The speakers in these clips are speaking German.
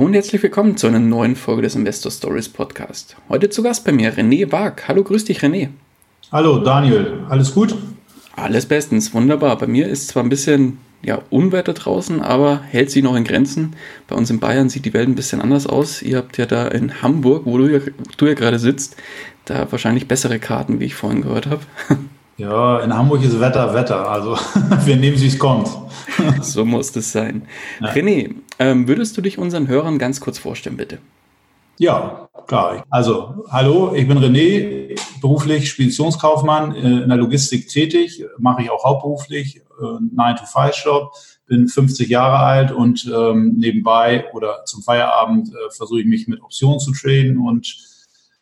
Hallo und herzlich willkommen zu einer neuen Folge des Investor Stories Podcast. Heute zu Gast bei mir René Wag. Hallo, grüß dich René. Hallo Daniel, alles gut? Alles bestens, wunderbar. Bei mir ist zwar ein bisschen ja, Unwetter draußen, aber hält sich noch in Grenzen. Bei uns in Bayern sieht die Welt ein bisschen anders aus. Ihr habt ja da in Hamburg, wo du ja, du ja gerade sitzt, da wahrscheinlich bessere Karten, wie ich vorhin gehört habe. Ja, in Hamburg ist Wetter, Wetter. Also wir nehmen, wie es kommt. so muss es sein. Ja. René, ähm, würdest du dich unseren Hörern ganz kurz vorstellen, bitte? Ja, klar. Also, hallo, ich bin René, beruflich Speditionskaufmann äh, in der Logistik tätig, mache ich auch hauptberuflich, äh, 9-to-5-Job, bin 50 Jahre alt und ähm, nebenbei oder zum Feierabend äh, versuche ich mich mit Optionen zu traden und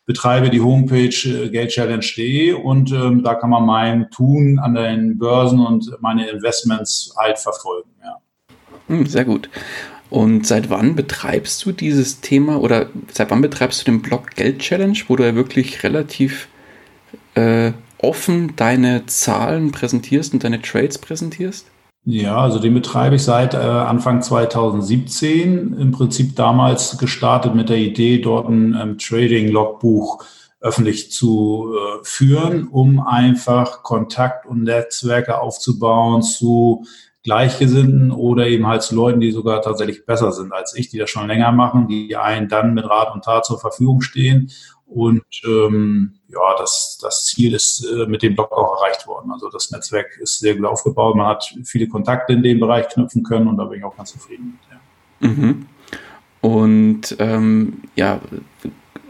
betreibe die Homepage äh, geldchallenge.de und ähm, da kann man mein Tun an den Börsen und meine Investments halt verfolgen. Ja. Hm, sehr gut. Und seit wann betreibst du dieses Thema oder seit wann betreibst du den Blog Geld Challenge, wo du ja wirklich relativ äh, offen deine Zahlen präsentierst und deine Trades präsentierst? Ja, also den betreibe ich seit äh, Anfang 2017. Im Prinzip damals gestartet mit der Idee, dort ein ähm, Trading-Logbuch öffentlich zu äh, führen, um einfach Kontakt und Netzwerke aufzubauen zu Gleichgesinnten oder eben halt zu Leuten, die sogar tatsächlich besser sind als ich, die das schon länger machen, die einen dann mit Rat und Tat zur Verfügung stehen. Und ähm, ja, das, das Ziel ist äh, mit dem Blog auch erreicht worden. Also das Netzwerk ist sehr gut aufgebaut. Man hat viele Kontakte in dem Bereich knüpfen können und da bin ich auch ganz zufrieden mit. Ja. Mhm. Und ähm, ja,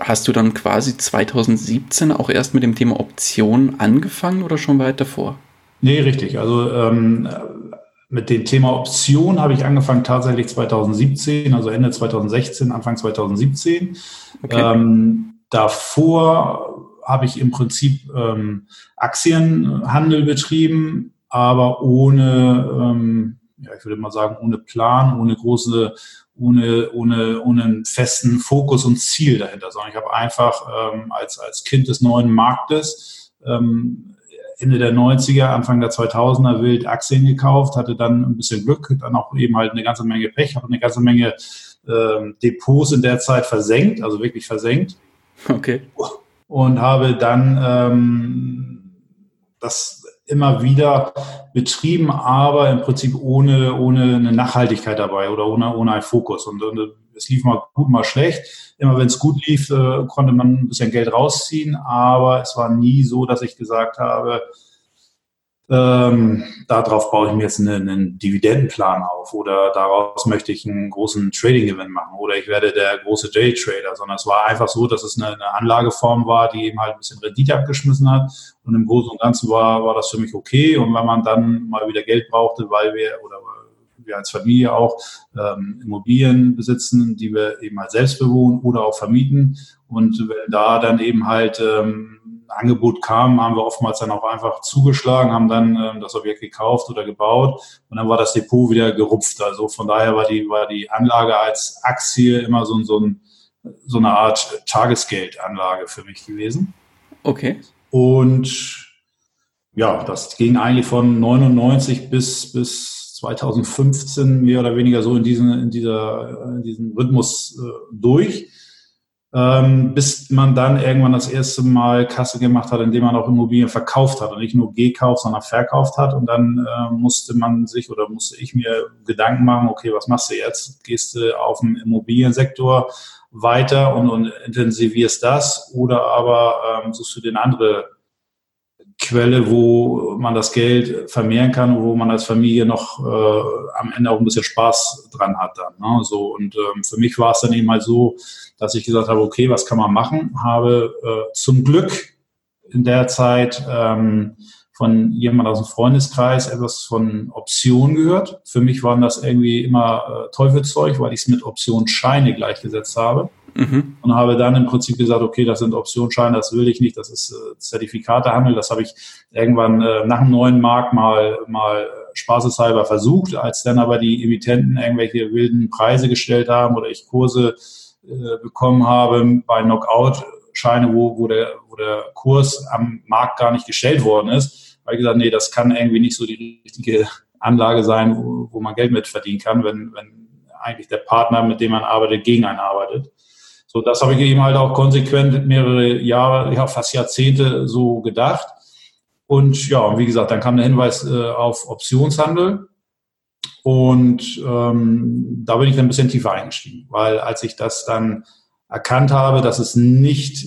hast du dann quasi 2017 auch erst mit dem Thema Optionen angefangen oder schon weit davor? Nee, richtig. Also ähm, mit dem Thema Option habe ich angefangen tatsächlich 2017, also Ende 2016, Anfang 2017. Okay. Ähm, davor habe ich im Prinzip ähm, Aktienhandel betrieben, aber ohne, ähm, ja, ich würde mal sagen, ohne Plan, ohne große, ohne, ohne, ohne einen festen Fokus und Ziel dahinter, sondern ich habe einfach ähm, als, als Kind des neuen Marktes ähm, Ende der 90er, Anfang der 2000er wild Aktien gekauft, hatte dann ein bisschen Glück, dann auch eben halt eine ganze Menge Pech, habe eine ganze Menge ähm, Depots in der Zeit versenkt, also wirklich versenkt. Okay. Und habe dann ähm, das immer wieder betrieben, aber im Prinzip ohne, ohne eine Nachhaltigkeit dabei oder ohne, ohne einen Fokus. Und, und es lief mal gut, mal schlecht. Immer wenn es gut lief, äh, konnte man ein bisschen Geld rausziehen, aber es war nie so, dass ich gesagt habe, ähm, darauf baue ich mir jetzt einen, einen, Dividendenplan auf oder daraus möchte ich einen großen Trading-Gewinn machen oder ich werde der große Day-Trader, sondern es war einfach so, dass es eine, eine, Anlageform war, die eben halt ein bisschen Rendite abgeschmissen hat und im Großen und Ganzen war, war das für mich okay. Und wenn man dann mal wieder Geld brauchte, weil wir oder wir als Familie auch ähm, Immobilien besitzen, die wir eben halt selbst bewohnen oder auch vermieten und da dann eben halt ähm, Angebot kam, haben wir oftmals dann auch einfach zugeschlagen, haben dann ähm, das Objekt gekauft oder gebaut und dann war das Depot wieder gerupft. Also von daher war die, war die Anlage als Aktie immer so, so, ein, so eine Art Tagesgeldanlage für mich gewesen. Okay. Und ja, das ging eigentlich von 99 bis, bis 2015 mehr oder weniger so in, diesen, in, dieser, in diesem Rhythmus äh, durch ähm, bis man dann irgendwann das erste Mal Kasse gemacht hat, indem man auch Immobilien verkauft hat und nicht nur gekauft, sondern verkauft hat. Und dann äh, musste man sich oder musste ich mir Gedanken machen, okay, was machst du jetzt? Gehst du auf den Immobiliensektor weiter und, und intensivierst das oder aber ähm, suchst du den andere Quelle, wo man das Geld vermehren kann, wo man als Familie noch äh, am Ende auch ein bisschen Spaß dran hat dann. Ne? So und ähm, für mich war es dann eben halt so, dass ich gesagt habe, okay, was kann man machen? Habe äh, zum Glück in der Zeit ähm, von jemand aus dem Freundeskreis etwas von Optionen gehört. Für mich waren das irgendwie immer äh, Teufelszeug, weil ich es mit Optionsscheine gleichgesetzt habe. Mhm. Und habe dann im Prinzip gesagt, okay, das sind Optionsscheine, das will ich nicht, das ist äh, Zertifikatehandel. Das habe ich irgendwann äh, nach dem neuen Markt mal, mal spaßeshalber versucht, als dann aber die Emittenten irgendwelche wilden Preise gestellt haben oder ich Kurse äh, bekommen habe bei Knockout-Scheine, wo, wo, der, wo der Kurs am Markt gar nicht gestellt worden ist, habe ich gesagt, nee, das kann irgendwie nicht so die richtige Anlage sein, wo, wo man Geld mit verdienen kann, wenn, wenn eigentlich der Partner, mit dem man arbeitet, gegen einen arbeitet. So, das habe ich eben halt auch konsequent mehrere Jahre, ja, fast Jahrzehnte so gedacht. Und ja, wie gesagt, dann kam der Hinweis äh, auf Optionshandel. Und ähm, da bin ich dann ein bisschen tiefer eingestiegen, weil als ich das dann erkannt habe, dass es nicht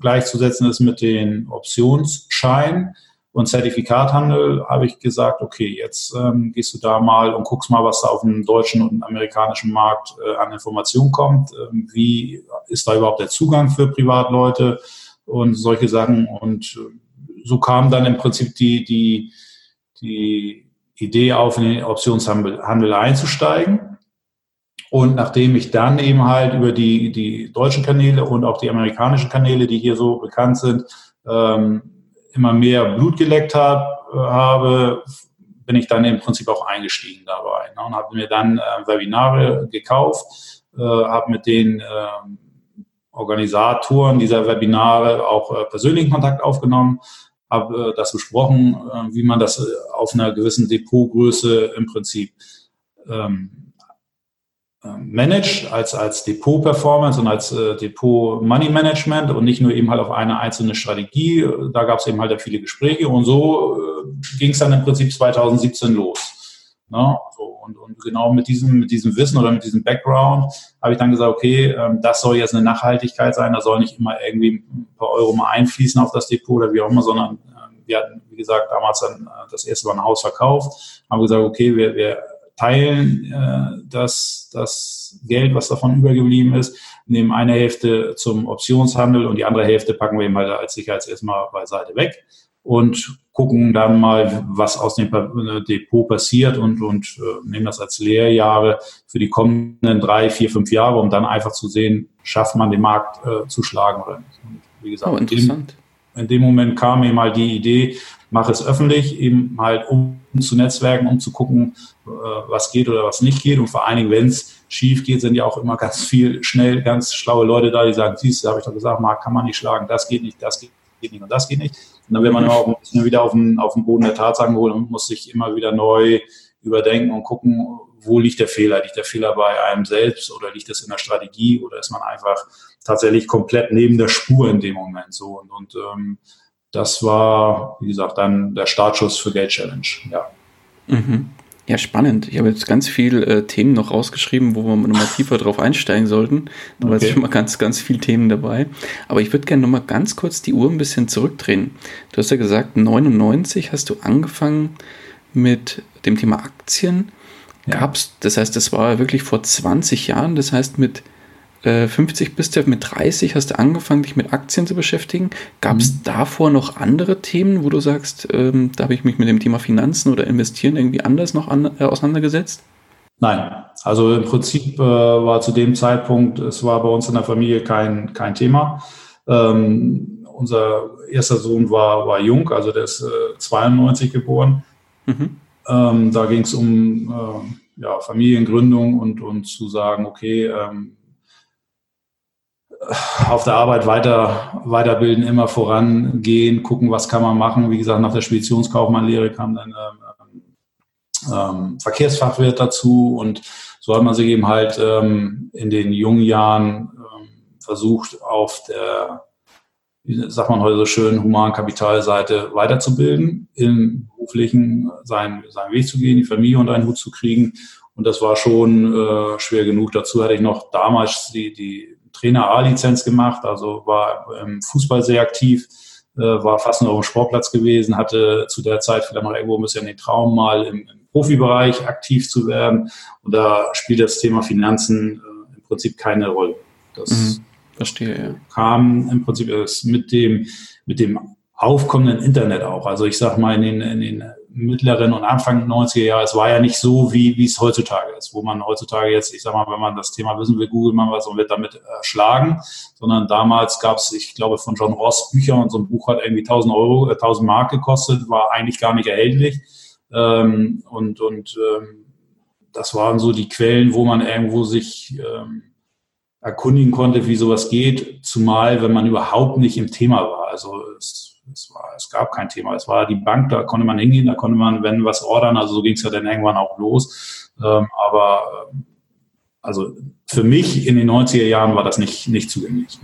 gleichzusetzen ist mit den Optionsscheinen und Zertifikathandel, habe ich gesagt, okay, jetzt ähm, gehst du da mal und guckst mal, was da auf dem deutschen und amerikanischen Markt äh, an Informationen kommt. Ähm, wie ist da überhaupt der Zugang für Privatleute und solche Sachen? Und äh, so kam dann im Prinzip die, die, die Idee auf, in den Optionshandel einzusteigen. Und nachdem ich dann eben halt über die, die deutschen Kanäle und auch die amerikanischen Kanäle, die hier so bekannt sind, ähm, immer mehr Blut geleckt hab, äh, habe, bin ich dann im Prinzip auch eingestiegen dabei ne, und habe mir dann äh, Webinare gekauft, äh, habe mit den äh, Organisatoren dieser Webinare auch äh, persönlichen Kontakt aufgenommen, habe äh, das besprochen, wie man das auf einer gewissen Depotgröße im Prinzip ähm, managt als, als Depot-Performance und als äh, Depot-Money-Management und nicht nur eben halt auf eine einzelne Strategie. Da gab es eben halt viele Gespräche und so äh, ging es dann im Prinzip 2017 los. Ne? So, und, und genau mit diesem, mit diesem Wissen oder mit diesem Background habe ich dann gesagt, okay, ähm, das soll jetzt eine Nachhaltigkeit sein, da soll nicht immer irgendwie ein paar Euro mal einfließen auf das Depot oder wie auch immer, sondern äh, wir hatten, wie gesagt, damals dann äh, das erste Mal ein Haus verkauft, haben gesagt, okay, wir, wir teilen äh, das, das Geld, was davon übergeblieben ist, nehmen eine Hälfte zum Optionshandel und die andere Hälfte packen wir eben halt als Sicherheits erstmal beiseite weg und gucken dann mal, was aus dem Depot passiert und, und äh, nehmen das als Lehrjahre für die kommenden drei, vier, fünf Jahre, um dann einfach zu sehen, schafft man den Markt äh, zu schlagen oder nicht. Und wie gesagt, oh, interessant. In dem, in dem Moment kam mir mal die Idee, mache es öffentlich, eben halt um zu netzwerken, um zu gucken, äh, was geht oder was nicht geht. Und vor allen Dingen, wenn es schief geht, sind ja auch immer ganz viel schnell ganz schlaue Leute da, die sagen, siehst du, habe ich doch gesagt, Marc kann man nicht schlagen, das geht nicht, das geht nicht und das geht nicht. Und dann wird man auch wieder auf den, auf den Boden der Tatsachen geholt und muss sich immer wieder neu überdenken und gucken, wo liegt der Fehler? Liegt der Fehler bei einem selbst oder liegt das in der Strategie oder ist man einfach tatsächlich komplett neben der Spur in dem Moment so? Und, und ähm, das war, wie gesagt, dann der Startschuss für Gate Challenge. Ja. Mhm. Ja, spannend. Ich habe jetzt ganz viele äh, Themen noch rausgeschrieben, wo wir nochmal tiefer drauf einsteigen sollten. Da okay. war jetzt schon mal ganz, ganz viele Themen dabei. Aber ich würde gerne nochmal ganz kurz die Uhr ein bisschen zurückdrehen. Du hast ja gesagt, 99 hast du angefangen mit dem Thema Aktien. Ja. Gab's, das heißt, das war wirklich vor 20 Jahren. Das heißt, mit 50 äh, bist du, mit 30 hast du angefangen, dich mit Aktien zu beschäftigen. Gab es mhm. davor noch andere Themen, wo du sagst, ähm, da habe ich mich mit dem Thema Finanzen oder Investieren irgendwie anders noch an, äh, auseinandergesetzt? Nein, also im Prinzip äh, war zu dem Zeitpunkt, es war bei uns in der Familie kein, kein Thema. Ähm, unser erster Sohn war, war jung, also der ist äh, 92 geboren. Mhm. Ähm, da ging es um äh, ja, Familiengründung und, und zu sagen, okay, ähm, auf der Arbeit weiter, weiterbilden, immer vorangehen, gucken, was kann man machen. Wie gesagt, nach der Speditionskaufmannlehre kam dann ähm, ähm, Verkehrsfachwirt dazu und so hat man sich eben halt ähm, in den jungen Jahren ähm, versucht, auf der, wie sagt man heute so schön, Humankapitalseite weiterzubilden, im beruflichen seinen, seinen Weg zu gehen, die Familie unter einen Hut zu kriegen. Und das war schon äh, schwer genug. Dazu hatte ich noch damals die, die Trainer A-Lizenz gemacht, also war im Fußball sehr aktiv, äh, war fast nur auf dem Sportplatz gewesen, hatte zu der Zeit vielleicht noch irgendwo ein bisschen den Traum, mal im, im Profibereich aktiv zu werden. Und da spielt das Thema Finanzen äh, im Prinzip keine Rolle. Das mhm, verstehe, ja. kam im Prinzip erst mit dem, mit dem aufkommenden Internet auch. Also ich sag mal in den, in den mittleren und Anfang 90er Jahre, es war ja nicht so, wie, es heutzutage ist, wo man heutzutage jetzt, ich sag mal, wenn man das Thema wissen will, googelt man was und wird damit erschlagen, sondern damals gab es, ich glaube, von John Ross Bücher und so ein Buch hat irgendwie 1000 Euro, äh, 1000 Mark gekostet, war eigentlich gar nicht erhältlich. Ähm, und und ähm, das waren so die Quellen, wo man irgendwo sich ähm, erkundigen konnte, wie sowas geht, zumal wenn man überhaupt nicht im Thema war. Also es es, war, es gab kein Thema. Es war die Bank, da konnte man hingehen, da konnte man, wenn was ordern, also so ging es ja dann irgendwann auch los. Ähm, aber ähm, also für mich in den 90er Jahren war das nicht, nicht zugänglich.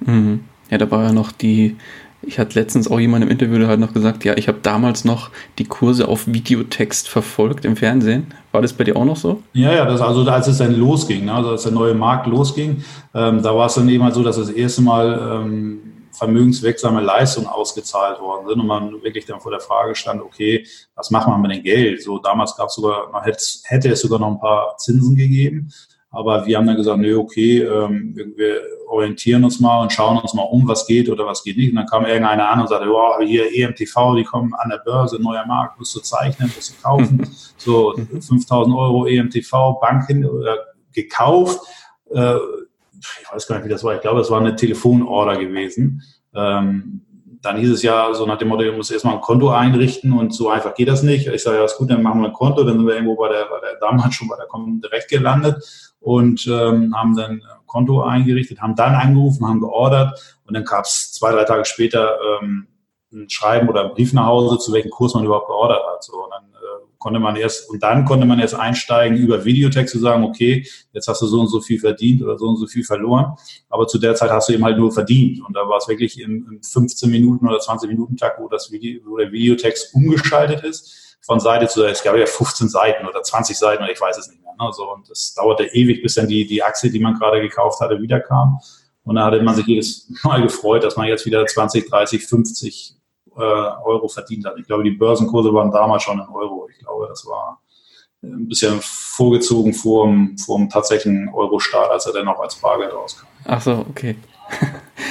Mhm. Ja, da war ja noch die, ich hatte letztens auch jemand im Interview, der hat noch gesagt, ja, ich habe damals noch die Kurse auf Videotext verfolgt im Fernsehen. War das bei dir auch noch so? Ja, ja, das, also als es dann losging, ne, also als der neue Markt losging, ähm, da war es dann eben halt so, dass das erste Mal ähm, vermögenswirksame Leistungen ausgezahlt worden sind und man wirklich dann vor der Frage stand, okay, was machen wir mit dem Geld? So damals gab es sogar, man hätte, hätte es sogar noch ein paar Zinsen gegeben, aber wir haben dann gesagt, nö, okay, ähm, wir, orientieren uns mal und schauen uns mal um, was geht oder was geht nicht. Und dann kam irgendeiner an und sagte, wow, hier EMTV, die kommen an der Börse, neuer Markt, musst du zeichnen, musst du kaufen. so 5000 Euro EMTV, Banken gekauft. Ich weiß gar nicht, wie das war, ich glaube, es war eine Telefonorder gewesen. Ähm, dann hieß es ja so nach dem Motto, du musst erstmal ein Konto einrichten und so einfach geht das nicht. Ich sage, ja, ist gut, dann machen wir ein Konto. Dann sind wir irgendwo bei der, bei der damals schon bei der direkt gelandet und ähm, haben dann ein Konto eingerichtet, haben dann angerufen, haben geordert und dann gab es zwei, drei Tage später ähm, ein Schreiben oder ein Brief nach Hause, zu welchem Kurs man überhaupt geordert hat. So, und dann konnte man erst, und dann konnte man erst einsteigen, über Videotext zu sagen, okay, jetzt hast du so und so viel verdient oder so und so viel verloren. Aber zu der Zeit hast du eben halt nur verdient. Und da war es wirklich im, im 15 Minuten oder 20 Minuten Tag, wo das Video, wo der Videotext umgeschaltet ist, von Seite zu Seite. Es gab ja 15 Seiten oder 20 Seiten oder ich weiß es nicht mehr. Ne? So, und es dauerte ewig, bis dann die, die Aktie, die man gerade gekauft hatte, wiederkam. Und da hatte man sich jedes Mal gefreut, dass man jetzt wieder 20, 30, 50 äh, Euro verdient hat. Ich glaube, die Börsenkurse waren damals schon in Euro. Ich glaube, das war ein bisschen vorgezogen vor dem, vor dem tatsächlichen Euro-Start, als er dann noch als Bargeld rauskam. Ach so, okay.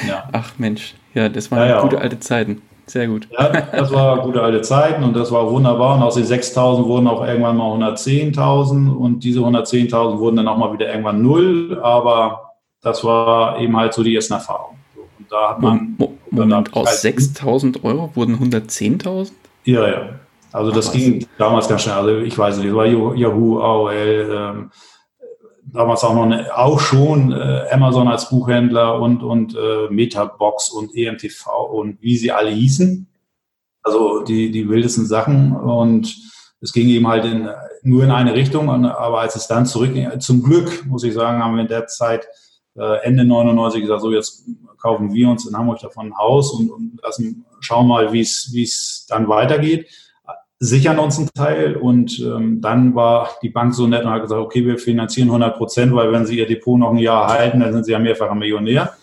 ja. Ach Mensch, ja, das waren ja, ja. gute alte Zeiten. Sehr gut. Ja, das war gute alte Zeiten und das war wunderbar. Und aus den 6.000 wurden auch irgendwann mal 110.000 und diese 110.000 wurden dann auch mal wieder irgendwann null. Aber das war eben halt so die ersten Erfahrungen. Und da hat man. Moment, aus halt 6000 Euro wurden 110.000? Ja, ja. Also das Ach, ging was? damals ganz schnell. Also ich weiß nicht, war Yahoo, AOL, ähm, damals auch noch eine, auch schon äh, Amazon als Buchhändler und, und äh, Metabox und EMTV und wie sie alle hießen. Also die, die wildesten Sachen und es ging eben halt in, nur in eine Richtung, aber als es dann zurückging, zum Glück, muss ich sagen, haben wir in der Zeit äh, Ende 99 gesagt, so jetzt kaufen wir uns in Hamburg davon ein Haus und, und lassen, schauen mal, wie es dann weitergeht. Sichern uns einen Teil und ähm, dann war die Bank so nett und hat gesagt, okay, wir finanzieren 100 Prozent, weil wenn Sie Ihr Depot noch ein Jahr halten, dann sind Sie ja mehrfacher Millionär.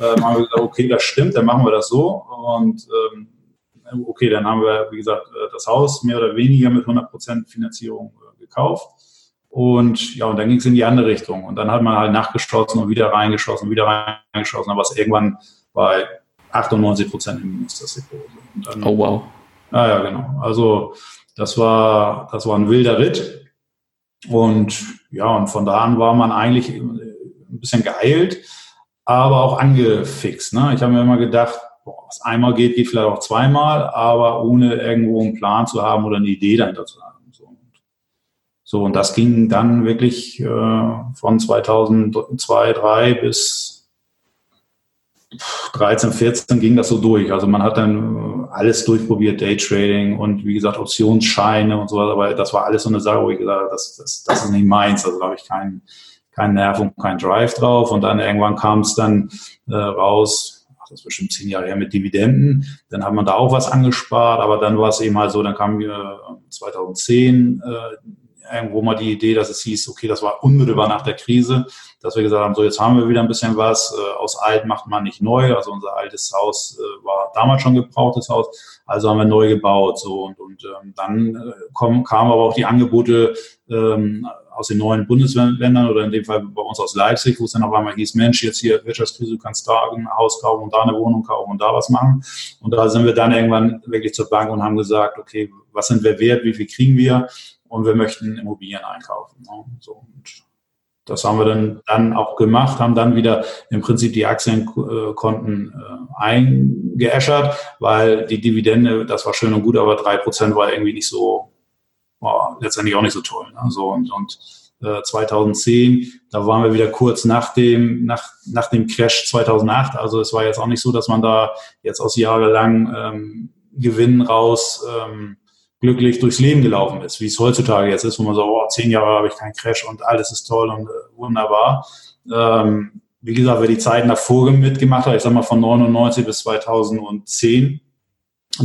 Ähm, haben wir gesagt, okay, das stimmt, dann machen wir das so und ähm, okay, dann haben wir, wie gesagt, äh, das Haus mehr oder weniger mit 100 Prozent Finanzierung äh, gekauft und ja, und dann ging es in die andere Richtung. Und dann hat man halt nachgeschossen und wieder reingeschossen, wieder reingeschossen. Aber es irgendwann bei 98 Prozent im Minus das Depot. Dann, oh wow. Ja, ja, genau. Also das war, das war ein wilder Ritt. Und ja, und von da an war man eigentlich ein bisschen geheilt, aber auch angefixt. Ne? Ich habe mir immer gedacht, boah, was einmal geht, geht vielleicht auch zweimal, aber ohne irgendwo einen Plan zu haben oder eine Idee dahinter zu haben. So, und das ging dann wirklich äh, von 2002, 3 bis 13, 14 ging das so durch. Also man hat dann alles durchprobiert, Daytrading und wie gesagt Optionsscheine und so weiter. Aber das war alles so eine Sache, wo ich gesagt habe, das, das, das ist nicht meins. Also da habe ich keinen keinen Nerv und keinen Drive drauf. Und dann irgendwann kam es dann äh, raus, ach, das ist bestimmt zehn Jahre her mit Dividenden. Dann hat man da auch was angespart, aber dann war es eben halt so, dann kam äh, 2010 äh, irgendwo mal die Idee, dass es hieß, okay, das war unmittelbar nach der Krise, dass wir gesagt haben, so jetzt haben wir wieder ein bisschen was, äh, aus alt macht man nicht neu, also unser altes Haus äh, war damals schon gebrauchtes Haus, also haben wir neu gebaut, so und, und ähm, dann äh, kommen, kamen aber auch die Angebote ähm, aus den neuen Bundesländern oder in dem Fall bei uns aus Leipzig, wo es dann auf einmal hieß, Mensch, jetzt hier Wirtschaftskrise, du kannst da ein Haus kaufen und da eine Wohnung kaufen und da was machen. Und da sind wir dann irgendwann wirklich zur Bank und haben gesagt, okay, was sind wir wert, wie viel kriegen wir? Und wir möchten Immobilien einkaufen. Ne? So, und das haben wir dann, dann auch gemacht, haben dann wieder im Prinzip die Aktienkonten äh, eingeäschert, weil die Dividende, das war schön und gut, aber drei Prozent war irgendwie nicht so war letztendlich auch nicht so toll. Ne? So, und, und äh, 2010, da waren wir wieder kurz nach dem, nach, nach dem Crash 2008. Also es war jetzt auch nicht so, dass man da jetzt aus jahrelang ähm, Gewinn raus ähm, glücklich durchs Leben gelaufen ist, wie es heutzutage jetzt ist, wo man so, oh, zehn Jahre habe ich keinen Crash und alles ist toll und äh, wunderbar. Ähm, wie gesagt, wer die Zeiten davor mitgemacht hat, ich sag mal von 99 bis 2010,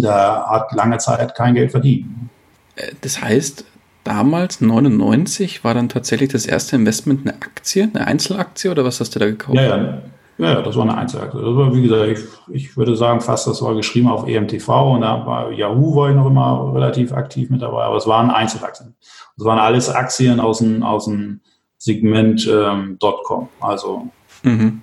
da hat lange Zeit kein Geld verdient. Äh, das heißt, damals, 99, war dann tatsächlich das erste Investment eine Aktie, eine Einzelaktie oder was hast du da gekauft? Ja, ja. Ja, das war eine Einzelaktie. Das war, wie gesagt, ich, ich würde sagen, fast das war geschrieben auf EMTV und da war Yahoo war ich noch immer relativ aktiv mit dabei, aber es waren Einzelaktien. Es waren alles Aktien aus dem, aus dem Segment ähm, .com. Also. Mhm.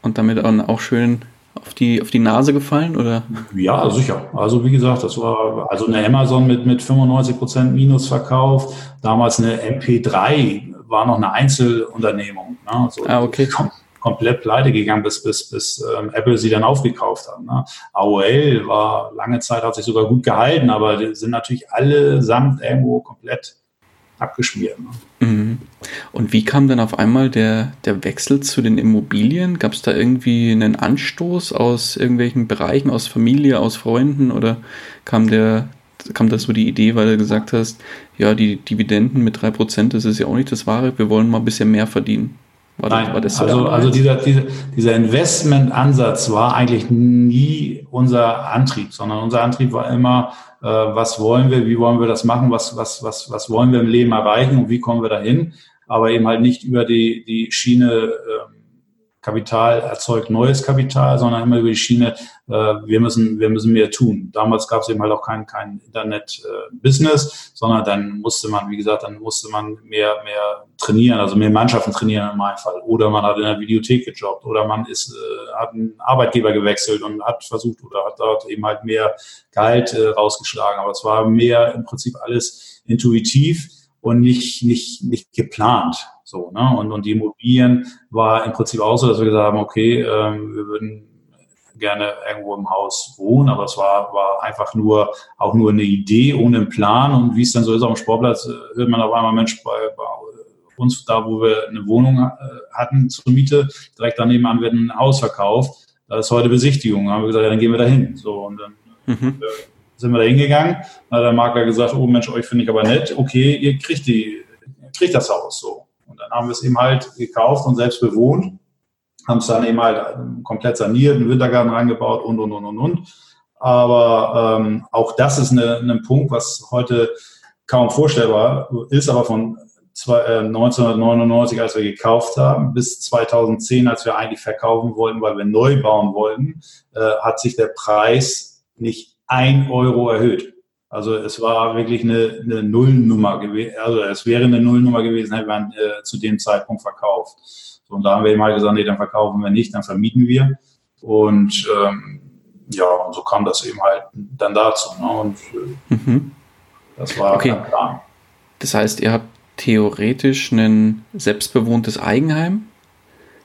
Und damit auch schön auf die, auf die Nase gefallen, oder? Ja, sicher. Also wie gesagt, das war also eine Amazon mit, mit 95 Prozent Minusverkauf. Damals eine MP3 war noch eine Einzelunternehmung. Ne? Also ah, okay. Kom komplett pleite gegangen, bis, bis, bis ähm, Apple sie dann aufgekauft hat. Ne? AOL war lange Zeit, hat sich sogar gut gehalten, aber sind natürlich allesamt irgendwo komplett abgeschmiert. Ne? Mhm. Und wie kam dann auf einmal der, der Wechsel zu den Immobilien? Gab es da irgendwie einen Anstoß aus irgendwelchen Bereichen, aus Familie, aus Freunden oder kam der kam das so die Idee, weil du gesagt hast, ja, die Dividenden mit 3%, das ist ja auch nicht das Wahre, wir wollen mal ein bisschen mehr verdienen. War Nein, das, war das so also, also dieser, dieser, dieser Investmentansatz war eigentlich nie unser Antrieb, sondern unser Antrieb war immer, äh, was wollen wir, wie wollen wir das machen, was, was, was, was wollen wir im Leben erreichen und wie kommen wir dahin, aber eben halt nicht über die, die Schiene äh, Kapital erzeugt neues Kapital, sondern immer über die Schiene, äh, wir müssen, wir müssen mehr tun. Damals gab es eben halt auch kein, kein Internet-Business, äh, sondern dann musste man, wie gesagt, dann musste man mehr, mehr trainieren, also mehr Mannschaften trainieren in meinem Fall. Oder man hat in der Videothek gejobbt oder man ist, äh, hat einen Arbeitgeber gewechselt und hat versucht oder hat dort eben halt mehr Gehalt äh, rausgeschlagen. Aber es war mehr im Prinzip alles intuitiv und nicht, nicht, nicht geplant. So, ne? und, und die Immobilien war im Prinzip auch so, dass wir gesagt haben, okay, ähm, wir würden gerne irgendwo im Haus wohnen, aber es war, war einfach nur auch nur eine Idee ohne einen Plan. Und wie es dann so ist auf dem Sportplatz, äh, hört man auf einmal, Mensch, bei, bei uns, da wo wir eine Wohnung äh, hatten zur Miete, direkt daneben an wird ein Haus verkauft. Da ist heute Besichtigung. Da haben wir gesagt, ja, dann gehen wir da hin. So, und dann mhm. äh, sind wir da hingegangen. Da hat der Makler gesagt, oh Mensch, euch finde ich aber nett. Okay, ihr kriegt die, kriegt das Haus so. Und dann haben wir es eben halt gekauft und selbst bewohnt, haben es dann eben halt komplett saniert, einen Wintergarten reingebaut und, und, und, und, und. Aber ähm, auch das ist eine, ein Punkt, was heute kaum vorstellbar ist, aber von 1999, äh, als wir gekauft haben, bis 2010, als wir eigentlich verkaufen wollten, weil wir neu bauen wollten, äh, hat sich der Preis nicht ein Euro erhöht. Also es war wirklich eine, eine Nullnummer gewesen. Also es wäre eine Nullnummer gewesen, hätten wir äh, zu dem Zeitpunkt verkauft. So, und da haben wir eben halt gesagt, nee, dann verkaufen wir nicht, dann vermieten wir. Und ähm, ja, und so kam das eben halt dann dazu. Ne? Und äh, mhm. das war okay. der Plan. Das heißt, ihr habt theoretisch ein selbstbewohntes Eigenheim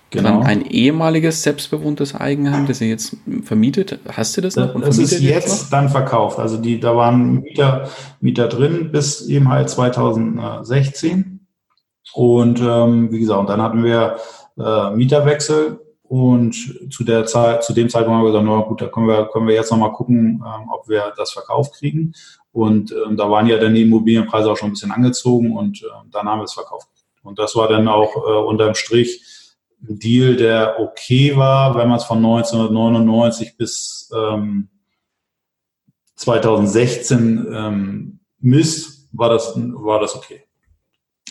Genau. Dann ein ehemaliges selbstbewohntes Eigenheim, das ihr jetzt vermietet. Hast du das noch? Und das ist jetzt noch? dann verkauft. Also die, da waren Mieter, Mieter drin bis eben halt 2016. Und ähm, wie gesagt, und dann hatten wir äh, Mieterwechsel und zu der Zeit, zu dem Zeitpunkt haben wir gesagt, na gut, da können wir, können wir jetzt nochmal gucken, ähm, ob wir das verkauft kriegen. Und ähm, da waren ja dann die Immobilienpreise auch schon ein bisschen angezogen und äh, dann haben wir es verkauft. Und das war dann auch äh, unterm Strich ein Deal, der okay war, wenn man es von 1999 bis ähm, 2016 ähm, misst, war das, war das okay.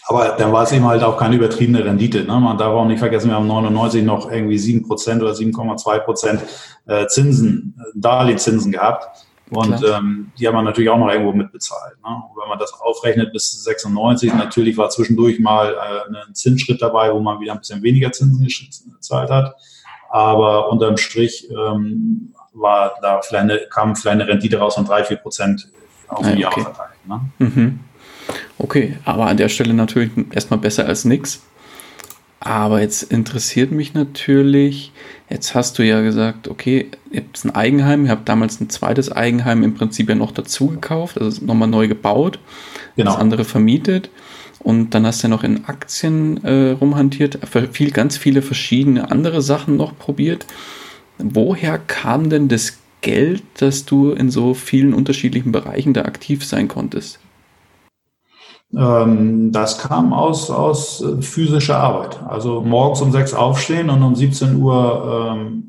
Aber dann war es eben halt auch keine übertriebene Rendite. Ne? Man darf auch nicht vergessen, wir haben 99 noch irgendwie 7% oder 7,2% äh, Zinsen, Darlehenszinsen gehabt. Und ähm, die haben wir natürlich auch noch irgendwo mitbezahlt. Ne? Und wenn man das aufrechnet bis 96, natürlich war zwischendurch mal äh, ein Zinsschritt dabei, wo man wieder ein bisschen weniger Zinsen gezahlt hat. Aber unterm Strich ähm, war da vielleicht eine, kam vielleicht eine Rendite raus von 3, 4 Prozent auf ah, Jahr verteilt. Ne? Mhm. Okay, aber an der Stelle natürlich erstmal besser als nichts. Aber jetzt interessiert mich natürlich, jetzt hast du ja gesagt, okay, ihr habt ein Eigenheim, ihr habt damals ein zweites Eigenheim im Prinzip ja noch dazu gekauft, also nochmal neu gebaut, genau. das andere vermietet. Und dann hast du ja noch in Aktien äh, rumhantiert, viel, ganz viele verschiedene andere Sachen noch probiert. Woher kam denn das Geld, dass du in so vielen unterschiedlichen Bereichen da aktiv sein konntest? Ähm, das kam aus, aus äh, physischer Arbeit. Also morgens um sechs aufstehen und um 17 Uhr ähm,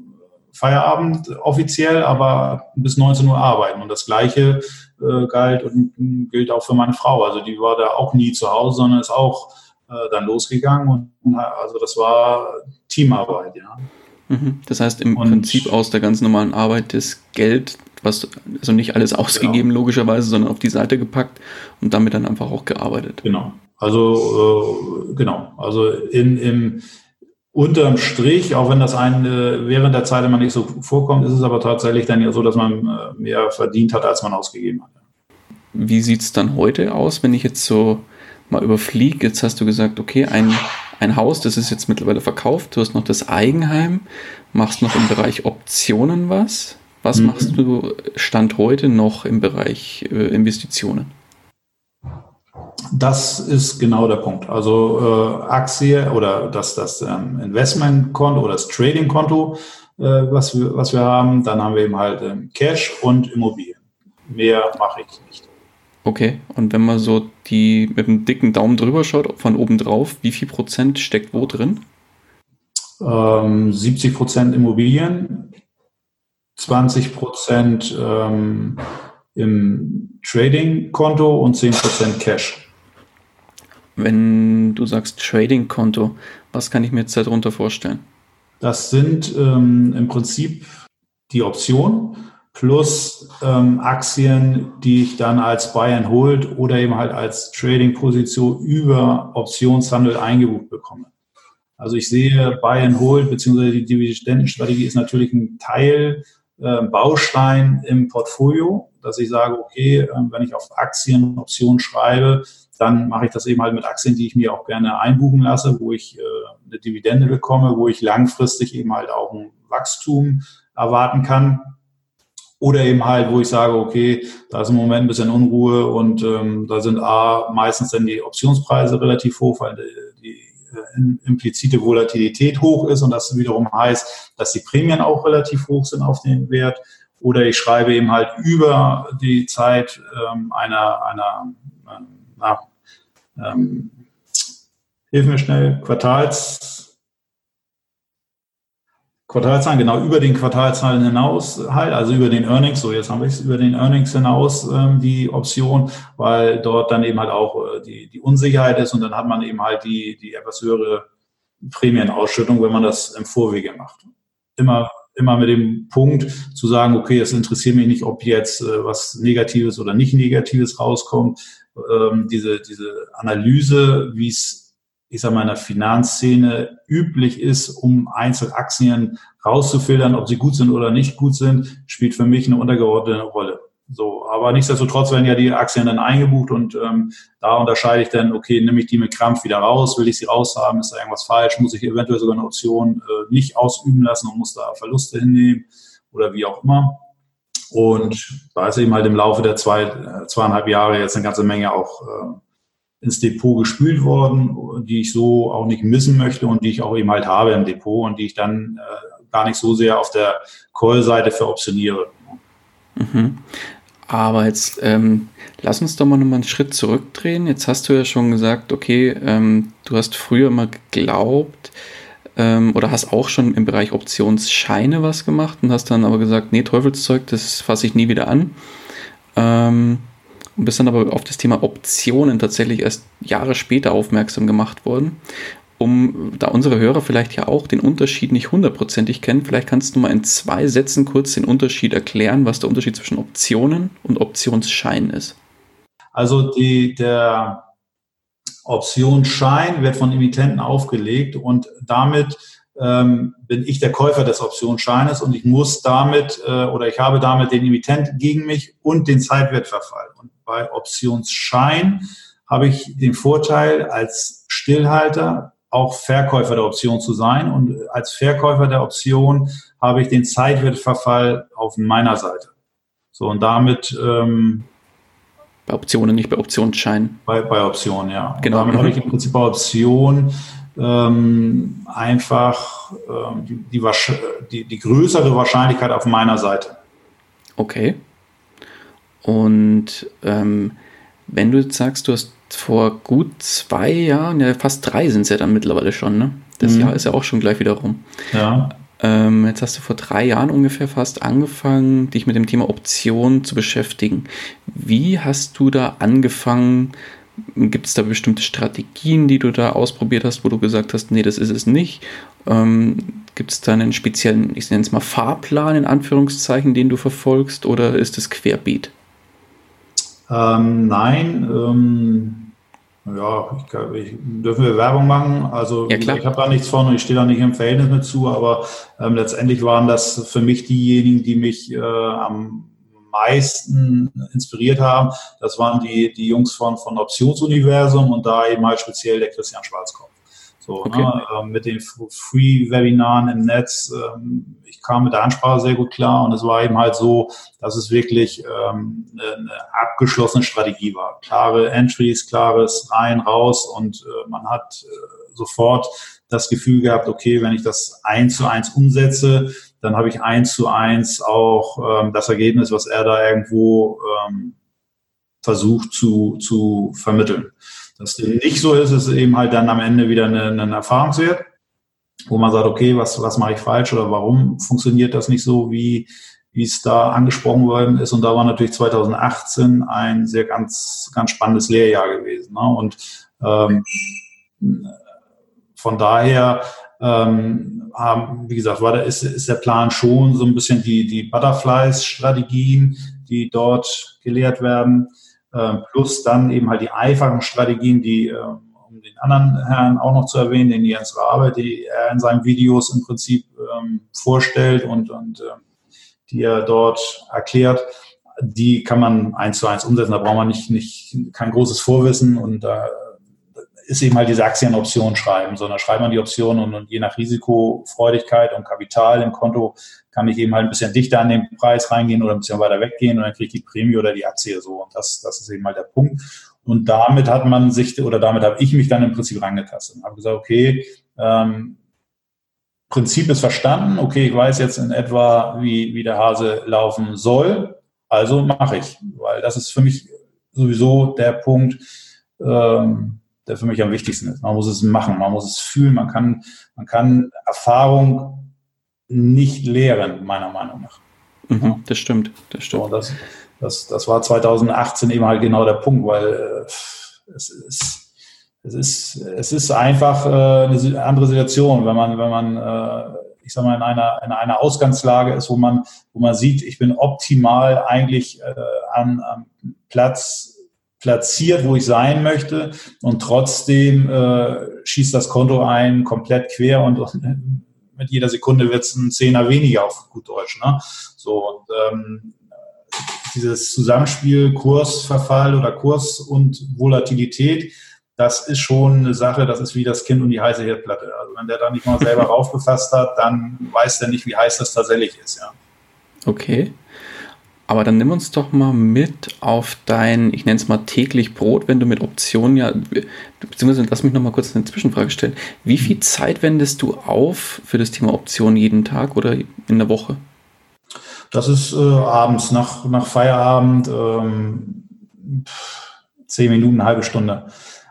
Feierabend offiziell, aber bis 19 Uhr arbeiten. Und das Gleiche äh, galt und gilt auch für meine Frau. Also die war da auch nie zu Hause, sondern ist auch äh, dann losgegangen. Und also das war Teamarbeit, ja. Mhm. Das heißt im und, Prinzip aus der ganz normalen Arbeit das Geld was, also nicht alles ausgegeben genau. logischerweise, sondern auf die Seite gepackt und damit dann einfach auch gearbeitet. Genau. Also äh, genau. Also in, im unterm Strich, auch wenn das einen äh, während der Zeit immer nicht so vorkommt, ist es aber tatsächlich dann ja so, dass man äh, mehr verdient hat, als man ausgegeben hat. Wie sieht es dann heute aus, wenn ich jetzt so mal überfliege? Jetzt hast du gesagt, okay, ein, ein Haus, das ist jetzt mittlerweile verkauft, du hast noch das Eigenheim, machst noch im Bereich Optionen was. Was mhm. machst du Stand heute noch im Bereich äh, Investitionen? Das ist genau der Punkt. Also äh, Aktie oder das, das ähm, Investmentkonto oder das Tradingkonto, äh, was, wir, was wir haben, dann haben wir eben halt ähm, Cash und Immobilien. Mehr mache ich nicht. Okay, und wenn man so die mit einem dicken Daumen drüber schaut, von oben drauf, wie viel Prozent steckt wo drin? Ähm, 70 Prozent Immobilien, 20 Prozent ähm, im Trading-Konto und 10 Prozent Cash. Wenn du sagst Trading-Konto, was kann ich mir jetzt darunter vorstellen? Das sind ähm, im Prinzip die Optionen plus ähm, Aktien, die ich dann als Buy and Hold oder eben halt als Trading-Position über Optionshandel eingebucht bekomme. Also ich sehe Buy and Hold beziehungsweise die Dividendenstrategie ist natürlich ein Teil Baustein im Portfolio, dass ich sage, okay, äh, wenn ich auf Aktien Optionen schreibe, dann mache ich das eben halt mit Aktien, die ich mir auch gerne einbuchen lasse, wo ich äh, eine Dividende bekomme, wo ich langfristig eben halt auch ein Wachstum erwarten kann. Oder eben halt, wo ich sage, okay, da ist im Moment ein bisschen Unruhe und ähm, da sind A, meistens dann die Optionspreise relativ hoch, weil die implizite Volatilität hoch ist und das wiederum heißt, dass die Prämien auch relativ hoch sind auf den Wert. Oder ich schreibe eben halt über die Zeit ähm, einer, einer äh, na, ähm, hilf mir schnell, Quartals, Quartalzahlen, genau über den Quartalzahlen hinaus halt, also über den Earnings, so jetzt haben wir es über den Earnings hinaus ähm, die Option, weil dort dann eben halt auch äh, die, die Unsicherheit ist und dann hat man eben halt die, die etwas höhere Prämienausschüttung, wenn man das im Vorwege macht. Immer, immer mit dem Punkt zu sagen, okay, es interessiert mich nicht, ob jetzt äh, was Negatives oder nicht Negatives rauskommt. Ähm, diese, diese Analyse, wie es ich sag mal, in der Finanzszene üblich ist, um Einzelaktien rauszufiltern, ob sie gut sind oder nicht gut sind, spielt für mich eine untergeordnete Rolle. So, aber nichtsdestotrotz werden ja die Aktien dann eingebucht und ähm, da unterscheide ich dann, okay, nehme ich die mit Krampf wieder raus, will ich sie raushaben, ist da irgendwas falsch, muss ich eventuell sogar eine Option äh, nicht ausüben lassen und muss da Verluste hinnehmen oder wie auch immer. Und da ist eben halt im Laufe der zwei, äh, zweieinhalb Jahre jetzt eine ganze Menge auch äh, ins Depot gespült worden, die ich so auch nicht missen möchte und die ich auch eben halt habe im Depot und die ich dann äh, gar nicht so sehr auf der Call-Seite für optioniere. Mhm. Aber jetzt ähm, lass uns doch mal nochmal einen Schritt zurückdrehen. Jetzt hast du ja schon gesagt, okay, ähm, du hast früher mal geglaubt ähm, oder hast auch schon im Bereich Optionsscheine was gemacht und hast dann aber gesagt, nee, Teufelszeug, das fasse ich nie wieder an. Und bist dann aber auf das Thema Optionen tatsächlich erst Jahre später aufmerksam gemacht worden. Um da unsere Hörer vielleicht ja auch den Unterschied nicht hundertprozentig kennen, vielleicht kannst du mal in zwei Sätzen kurz den Unterschied erklären, was der Unterschied zwischen Optionen und Optionsschein ist. Also die, der Optionsschein wird von Emittenten aufgelegt und damit ähm, bin ich der Käufer des Optionsscheines und ich muss damit äh, oder ich habe damit den Emittent gegen mich und den Zeitwertverfall. Und bei Optionsschein habe ich den Vorteil, als Stillhalter auch Verkäufer der Option zu sein. Und als Verkäufer der Option habe ich den Zeitwertverfall auf meiner Seite. So, und damit. Ähm, bei Optionen, nicht bei Optionsscheinen. Bei, bei Optionen, ja. Genau. Und damit habe ich im Prinzip bei Optionen ähm, einfach ähm, die, die, die, die größere Wahrscheinlichkeit auf meiner Seite. Okay. Und ähm, wenn du jetzt sagst, du hast vor gut zwei Jahren, ja fast drei sind es ja dann mittlerweile schon, ne? Das mhm. Jahr ist ja auch schon gleich wieder rum. Ja. Ähm, jetzt hast du vor drei Jahren ungefähr fast angefangen, dich mit dem Thema Optionen zu beschäftigen. Wie hast du da angefangen, Gibt es da bestimmte Strategien, die du da ausprobiert hast, wo du gesagt hast, nee, das ist es nicht? Ähm, Gibt es da einen speziellen, ich nenne es mal Fahrplan in Anführungszeichen, den du verfolgst oder ist es querbeet? Ähm, nein, ähm, ja, ich, ich, dürfen wir Werbung machen? Also ja, ich habe da nichts von und ich stehe da nicht im Verhältnis mit zu, aber ähm, letztendlich waren das für mich diejenigen, die mich äh, am meisten inspiriert haben, das waren die, die Jungs von, von Optionsuniversum und da eben halt speziell der Christian Schwarzkopf. So, okay. ne, äh, mit den Free-Webinaren im Netz, ähm, ich kam mit der Ansprache sehr gut klar und es war eben halt so, dass es wirklich ähm, eine, abgeschlossene Strategie war. Klare Entries, klares rein, raus und äh, man hat äh, sofort das Gefühl gehabt, okay, wenn ich das eins zu eins umsetze, dann habe ich eins zu eins auch ähm, das Ergebnis, was er da irgendwo ähm, versucht zu, zu vermitteln. Dass dem nicht so ist, ist eben halt dann am Ende wieder ein Erfahrungswert, wo man sagt, okay, was, was mache ich falsch oder warum funktioniert das nicht so, wie, wie es da angesprochen worden ist. Und da war natürlich 2018 ein sehr ganz, ganz spannendes Lehrjahr gewesen. Ne? Und ähm, von daher ähm, haben, wie gesagt, war da ist, ist der Plan schon so ein bisschen die, die Butterflies-Strategien, die dort gelehrt werden, plus dann eben halt die einfachen Strategien, die, ähm, um den anderen Herrn auch noch zu erwähnen, den Jens Rabe, die er in seinen Videos im Prinzip ähm, vorstellt und, und ähm, die er dort erklärt, die kann man eins zu eins umsetzen. Da braucht man nicht, nicht kein großes Vorwissen und da ist eben halt diese Aktienoption schreiben, sondern schreibt man die Option und, und, je nach Risikofreudigkeit und Kapital im Konto kann ich eben halt ein bisschen dichter an den Preis reingehen oder ein bisschen weiter weggehen und dann kriege ich die Prämie oder die Aktie so. Und das, das ist eben halt der Punkt. Und damit hat man sich, oder damit habe ich mich dann im Prinzip rangetastet und habe gesagt, okay, ähm, Prinzip ist verstanden, okay, ich weiß jetzt in etwa, wie, wie der Hase laufen soll, also mache ich, weil das ist für mich sowieso der Punkt, ähm, der für mich am wichtigsten ist. Man muss es machen, man muss es fühlen, man kann, man kann Erfahrung nicht lehren, meiner Meinung nach. Mhm, das stimmt, das stimmt. So, das, das, das war 2018 eben halt genau der Punkt, weil äh, es ist es ist, es ist einfach äh, eine andere Situation, wenn man, wenn man, äh, ich sag mal, in einer, in einer Ausgangslage ist, wo man, wo man sieht, ich bin optimal eigentlich äh, an, am Platz platziert, wo ich sein möchte und trotzdem äh, schießt das Konto ein komplett quer und, und mit jeder Sekunde wird es ein Zehner weniger auf gut Deutsch. Ne? So und ähm, dieses Zusammenspiel Kursverfall oder Kurs und Volatilität, das ist schon eine Sache, das ist wie das Kind und die heiße Herdplatte. Also wenn der da nicht mal selber raufgefasst hat, dann weiß der nicht, wie heiß das tatsächlich ist. Ja. Okay. Aber dann nimm uns doch mal mit auf dein, ich nenne es mal täglich Brot, wenn du mit Optionen ja, beziehungsweise lass mich noch mal kurz eine Zwischenfrage stellen. Wie viel Zeit wendest du auf für das Thema Optionen jeden Tag oder in der Woche? Das ist äh, abends, nach, nach Feierabend, ähm, zehn Minuten, eine halbe Stunde.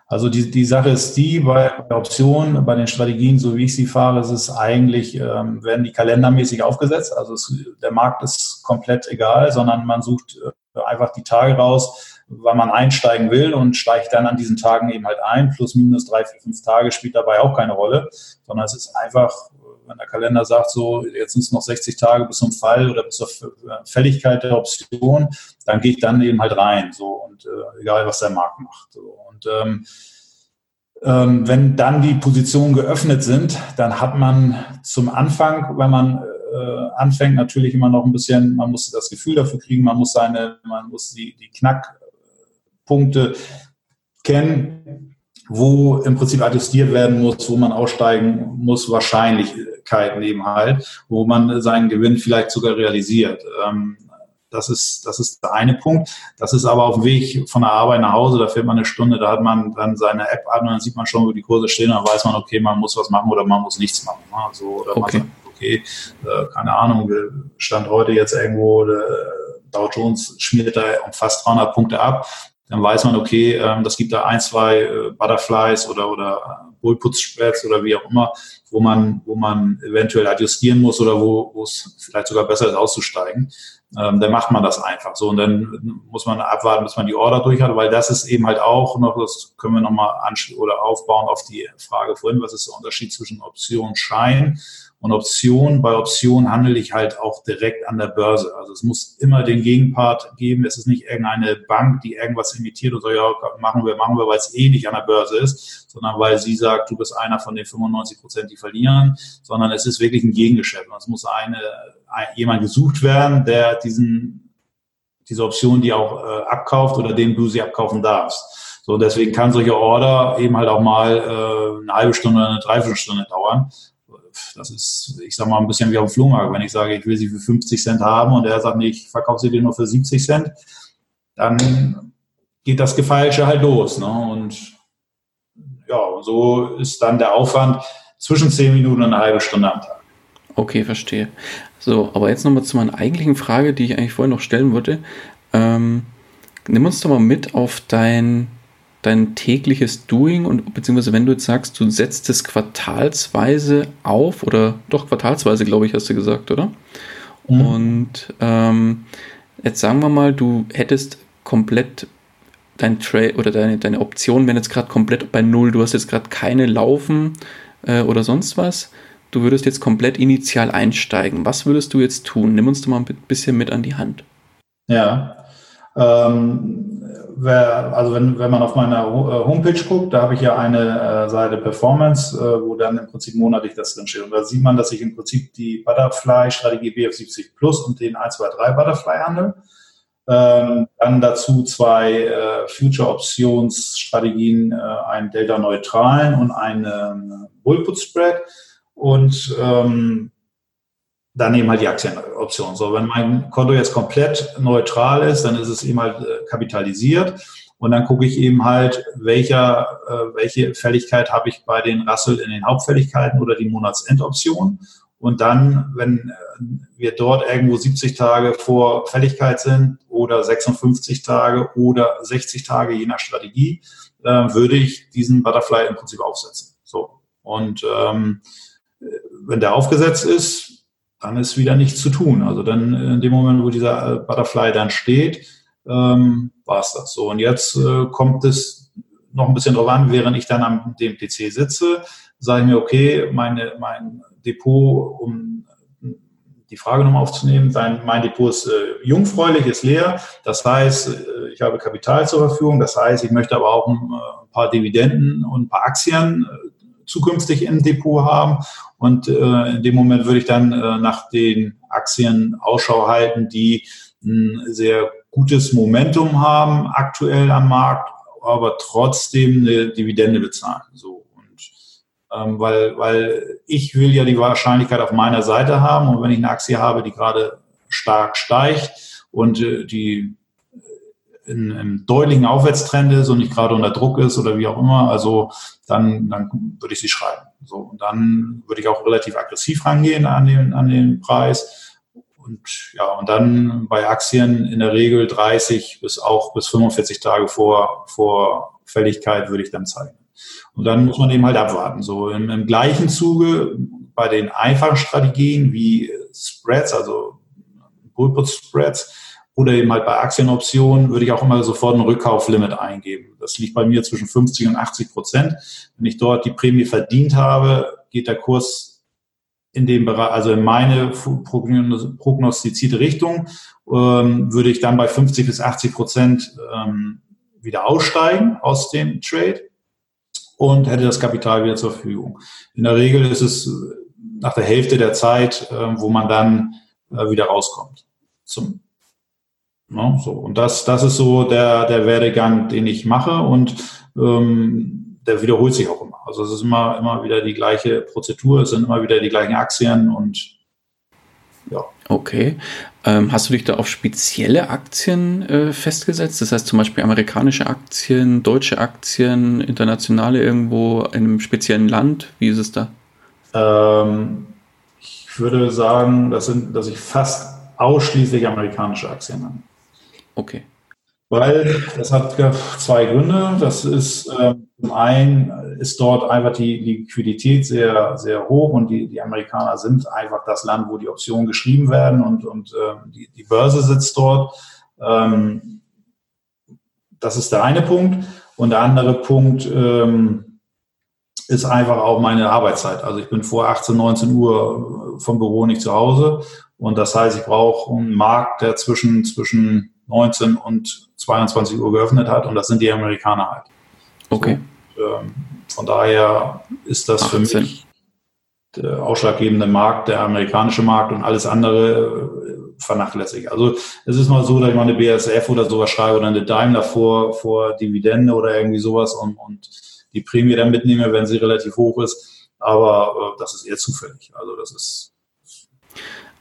Also die, die Sache ist die, bei Optionen, bei den Strategien, so wie ich sie fahre, ist es eigentlich, ähm, werden die kalendermäßig aufgesetzt. Also es, der Markt ist komplett egal, sondern man sucht äh, einfach die Tage raus, wann man einsteigen will und steigt dann an diesen Tagen eben halt ein. Plus, minus drei, vier, fünf Tage spielt dabei auch keine Rolle, sondern es ist einfach, wenn der Kalender sagt, so, jetzt sind es noch 60 Tage bis zum Fall oder bis zur Fälligkeit der Option, dann gehe ich dann eben halt rein, so, und äh, egal, was der Markt macht. So. Und ähm, ähm, wenn dann die Positionen geöffnet sind, dann hat man zum Anfang, wenn man äh, anfängt, natürlich immer noch ein bisschen, man muss das Gefühl dafür kriegen, man muss seine, man muss die, die Knackpunkte kennen, wo im Prinzip adjustiert werden muss, wo man aussteigen muss, Wahrscheinlichkeiten eben halt, wo man seinen Gewinn vielleicht sogar realisiert. Ähm, das ist, das ist der eine Punkt. Das ist aber auf dem Weg von der Arbeit nach Hause, da fährt man eine Stunde, da hat man dann seine App an und dann sieht man schon, wo die Kurse stehen, dann weiß man, okay, man muss was machen oder man muss nichts machen. Also, oder okay. man sagt, okay, äh, keine Ahnung, stand heute jetzt irgendwo, äh, Dow Jones schmiert da um fast 300 Punkte ab, dann weiß man, okay, ähm, das gibt da ein, zwei äh, Butterflies oder, oder Bullput-Spreads oder wie auch immer, wo man, wo man eventuell adjustieren muss oder wo, wo es vielleicht sogar besser ist, auszusteigen. Ähm, dann macht man das einfach so und dann muss man abwarten, bis man die Order durch hat, weil das ist eben halt auch noch, das können wir nochmal oder aufbauen auf die Frage vorhin, was ist der Unterschied zwischen Option und Schein und Option, bei Option handle ich halt auch direkt an der Börse. Also es muss immer den Gegenpart geben. Es ist nicht irgendeine Bank, die irgendwas imitiert und so, ja, machen wir, machen wir, weil es eh nicht an der Börse ist, sondern weil sie sagt, du bist einer von den 95 Prozent, die verlieren, sondern es ist wirklich ein Gegengeschäft. Und es muss eine, jemand gesucht werden, der diesen, diese Option, die auch äh, abkauft oder dem du sie abkaufen darfst. So, deswegen kann solche Order eben halt auch mal äh, eine halbe Stunde oder eine Dreiviertelstunde dauern das ist, ich sag mal, ein bisschen wie auf dem Flohmarkt. Wenn ich sage, ich will sie für 50 Cent haben und er sagt, nee, ich verkaufe sie dir nur für 70 Cent, dann geht das Gefeilsche halt los. Ne? Und ja, so ist dann der Aufwand zwischen 10 Minuten und eine halbe Stunde am Tag. Okay, verstehe. So, aber jetzt nochmal zu meiner eigentlichen Frage, die ich eigentlich vorhin noch stellen wollte. Ähm, nimm uns doch mal mit auf dein dein tägliches Doing und beziehungsweise wenn du jetzt sagst, du setzt es quartalsweise auf oder doch quartalsweise, glaube ich, hast du gesagt, oder? Mhm. Und ähm, jetzt sagen wir mal, du hättest komplett dein Trade oder deine, deine Option, wenn jetzt gerade komplett bei Null, du hast jetzt gerade keine Laufen äh, oder sonst was, du würdest jetzt komplett initial einsteigen. Was würdest du jetzt tun? Nimm uns doch mal ein bisschen mit an die Hand. Ja, ähm, wer, also wenn, wenn man auf meiner äh, Homepage guckt, da habe ich ja eine äh, Seite Performance, äh, wo dann im Prinzip monatlich das drin steht. Und da sieht man, dass ich im Prinzip die Butterfly-Strategie BF70 Plus und den 123 Butterfly handle. Ähm, dann dazu zwei äh, Future-Options-Strategien, äh, einen Delta-neutralen und einen Bullput-Spread. Und ähm, dann eben halt die Aktienoption. So, wenn mein Konto jetzt komplett neutral ist, dann ist es eben halt äh, kapitalisiert. Und dann gucke ich eben halt, welcher, äh, welche Fälligkeit habe ich bei den Rassel in den Hauptfälligkeiten oder die Monatsendoption. Und dann, wenn äh, wir dort irgendwo 70 Tage vor Fälligkeit sind oder 56 Tage oder 60 Tage, je nach Strategie, äh, würde ich diesen Butterfly im Prinzip aufsetzen. So. Und ähm, wenn der aufgesetzt ist, dann ist wieder nichts zu tun. Also dann in dem Moment, wo dieser äh, Butterfly dann steht, ähm, war es das so. Und jetzt äh, kommt es noch ein bisschen drauf an, während ich dann am dem PC sitze, sage ich mir, okay, meine, mein Depot, um die Frage nochmal aufzunehmen, sein, mein Depot ist äh, jungfräulich, ist leer. Das heißt, äh, ich habe Kapital zur Verfügung. Das heißt, ich möchte aber auch ein, äh, ein paar Dividenden und ein paar Aktien äh, zukünftig im Depot haben. Und äh, in dem Moment würde ich dann äh, nach den Aktien Ausschau halten, die ein sehr gutes Momentum haben aktuell am Markt, aber trotzdem eine Dividende bezahlen. So und ähm, weil weil ich will ja die Wahrscheinlichkeit auf meiner Seite haben und wenn ich eine Aktie habe, die gerade stark steigt und äh, die in einem deutlichen Aufwärtstrend ist und nicht gerade unter Druck ist oder wie auch immer, also dann, dann würde ich sie schreiben. So, und dann würde ich auch relativ aggressiv rangehen an den, an den Preis. Und ja, und dann bei Aktien in der Regel 30 bis auch bis 45 Tage vor, vor Fälligkeit würde ich dann zeigen. Und dann muss man eben halt abwarten. So im, im gleichen Zuge bei den einfachen Strategien wie Spreads, also Bullput Spreads, oder eben halt bei Aktienoptionen würde ich auch immer sofort ein Rückkauflimit eingeben. Das liegt bei mir zwischen 50 und 80 Prozent. Wenn ich dort die Prämie verdient habe, geht der Kurs in dem Bereich, also in meine prognostizierte Richtung, ähm, würde ich dann bei 50 bis 80 Prozent ähm, wieder aussteigen aus dem Trade und hätte das Kapital wieder zur Verfügung. In der Regel ist es nach der Hälfte der Zeit, äh, wo man dann äh, wieder rauskommt. Zum No, ne, so. Und das, das ist so der, der Werdegang, den ich mache und ähm, der wiederholt sich auch immer. Also es ist immer, immer wieder die gleiche Prozedur, es sind immer wieder die gleichen Aktien und ja. Okay. Ähm, hast du dich da auf spezielle Aktien äh, festgesetzt? Das heißt zum Beispiel amerikanische Aktien, deutsche Aktien, internationale irgendwo in einem speziellen Land? Wie ist es da? Ähm, ich würde sagen, das sind, dass ich fast ausschließlich amerikanische Aktien habe. Okay. Weil das hat zwei Gründe. Das ist äh, zum einen ist dort einfach die Liquidität sehr, sehr hoch und die, die Amerikaner sind einfach das Land, wo die Optionen geschrieben werden und, und äh, die, die Börse sitzt dort. Ähm, das ist der eine Punkt. Und der andere Punkt ähm, ist einfach auch meine Arbeitszeit. Also ich bin vor 18, 19 Uhr vom Büro nicht zu Hause. Und das heißt, ich brauche einen Markt, der zwischen, zwischen 19 und 22 Uhr geöffnet hat und das sind die Amerikaner halt. Okay. So, ähm, von daher ist das 18. für mich der ausschlaggebende Markt, der amerikanische Markt und alles andere äh, vernachlässigt. Also es ist mal so, dass ich mal eine BSF oder sowas schreibe oder eine Daimler vor, vor Dividende oder irgendwie sowas und, und die Prämie dann mitnehme, wenn sie relativ hoch ist. Aber äh, das ist eher zufällig. Also das ist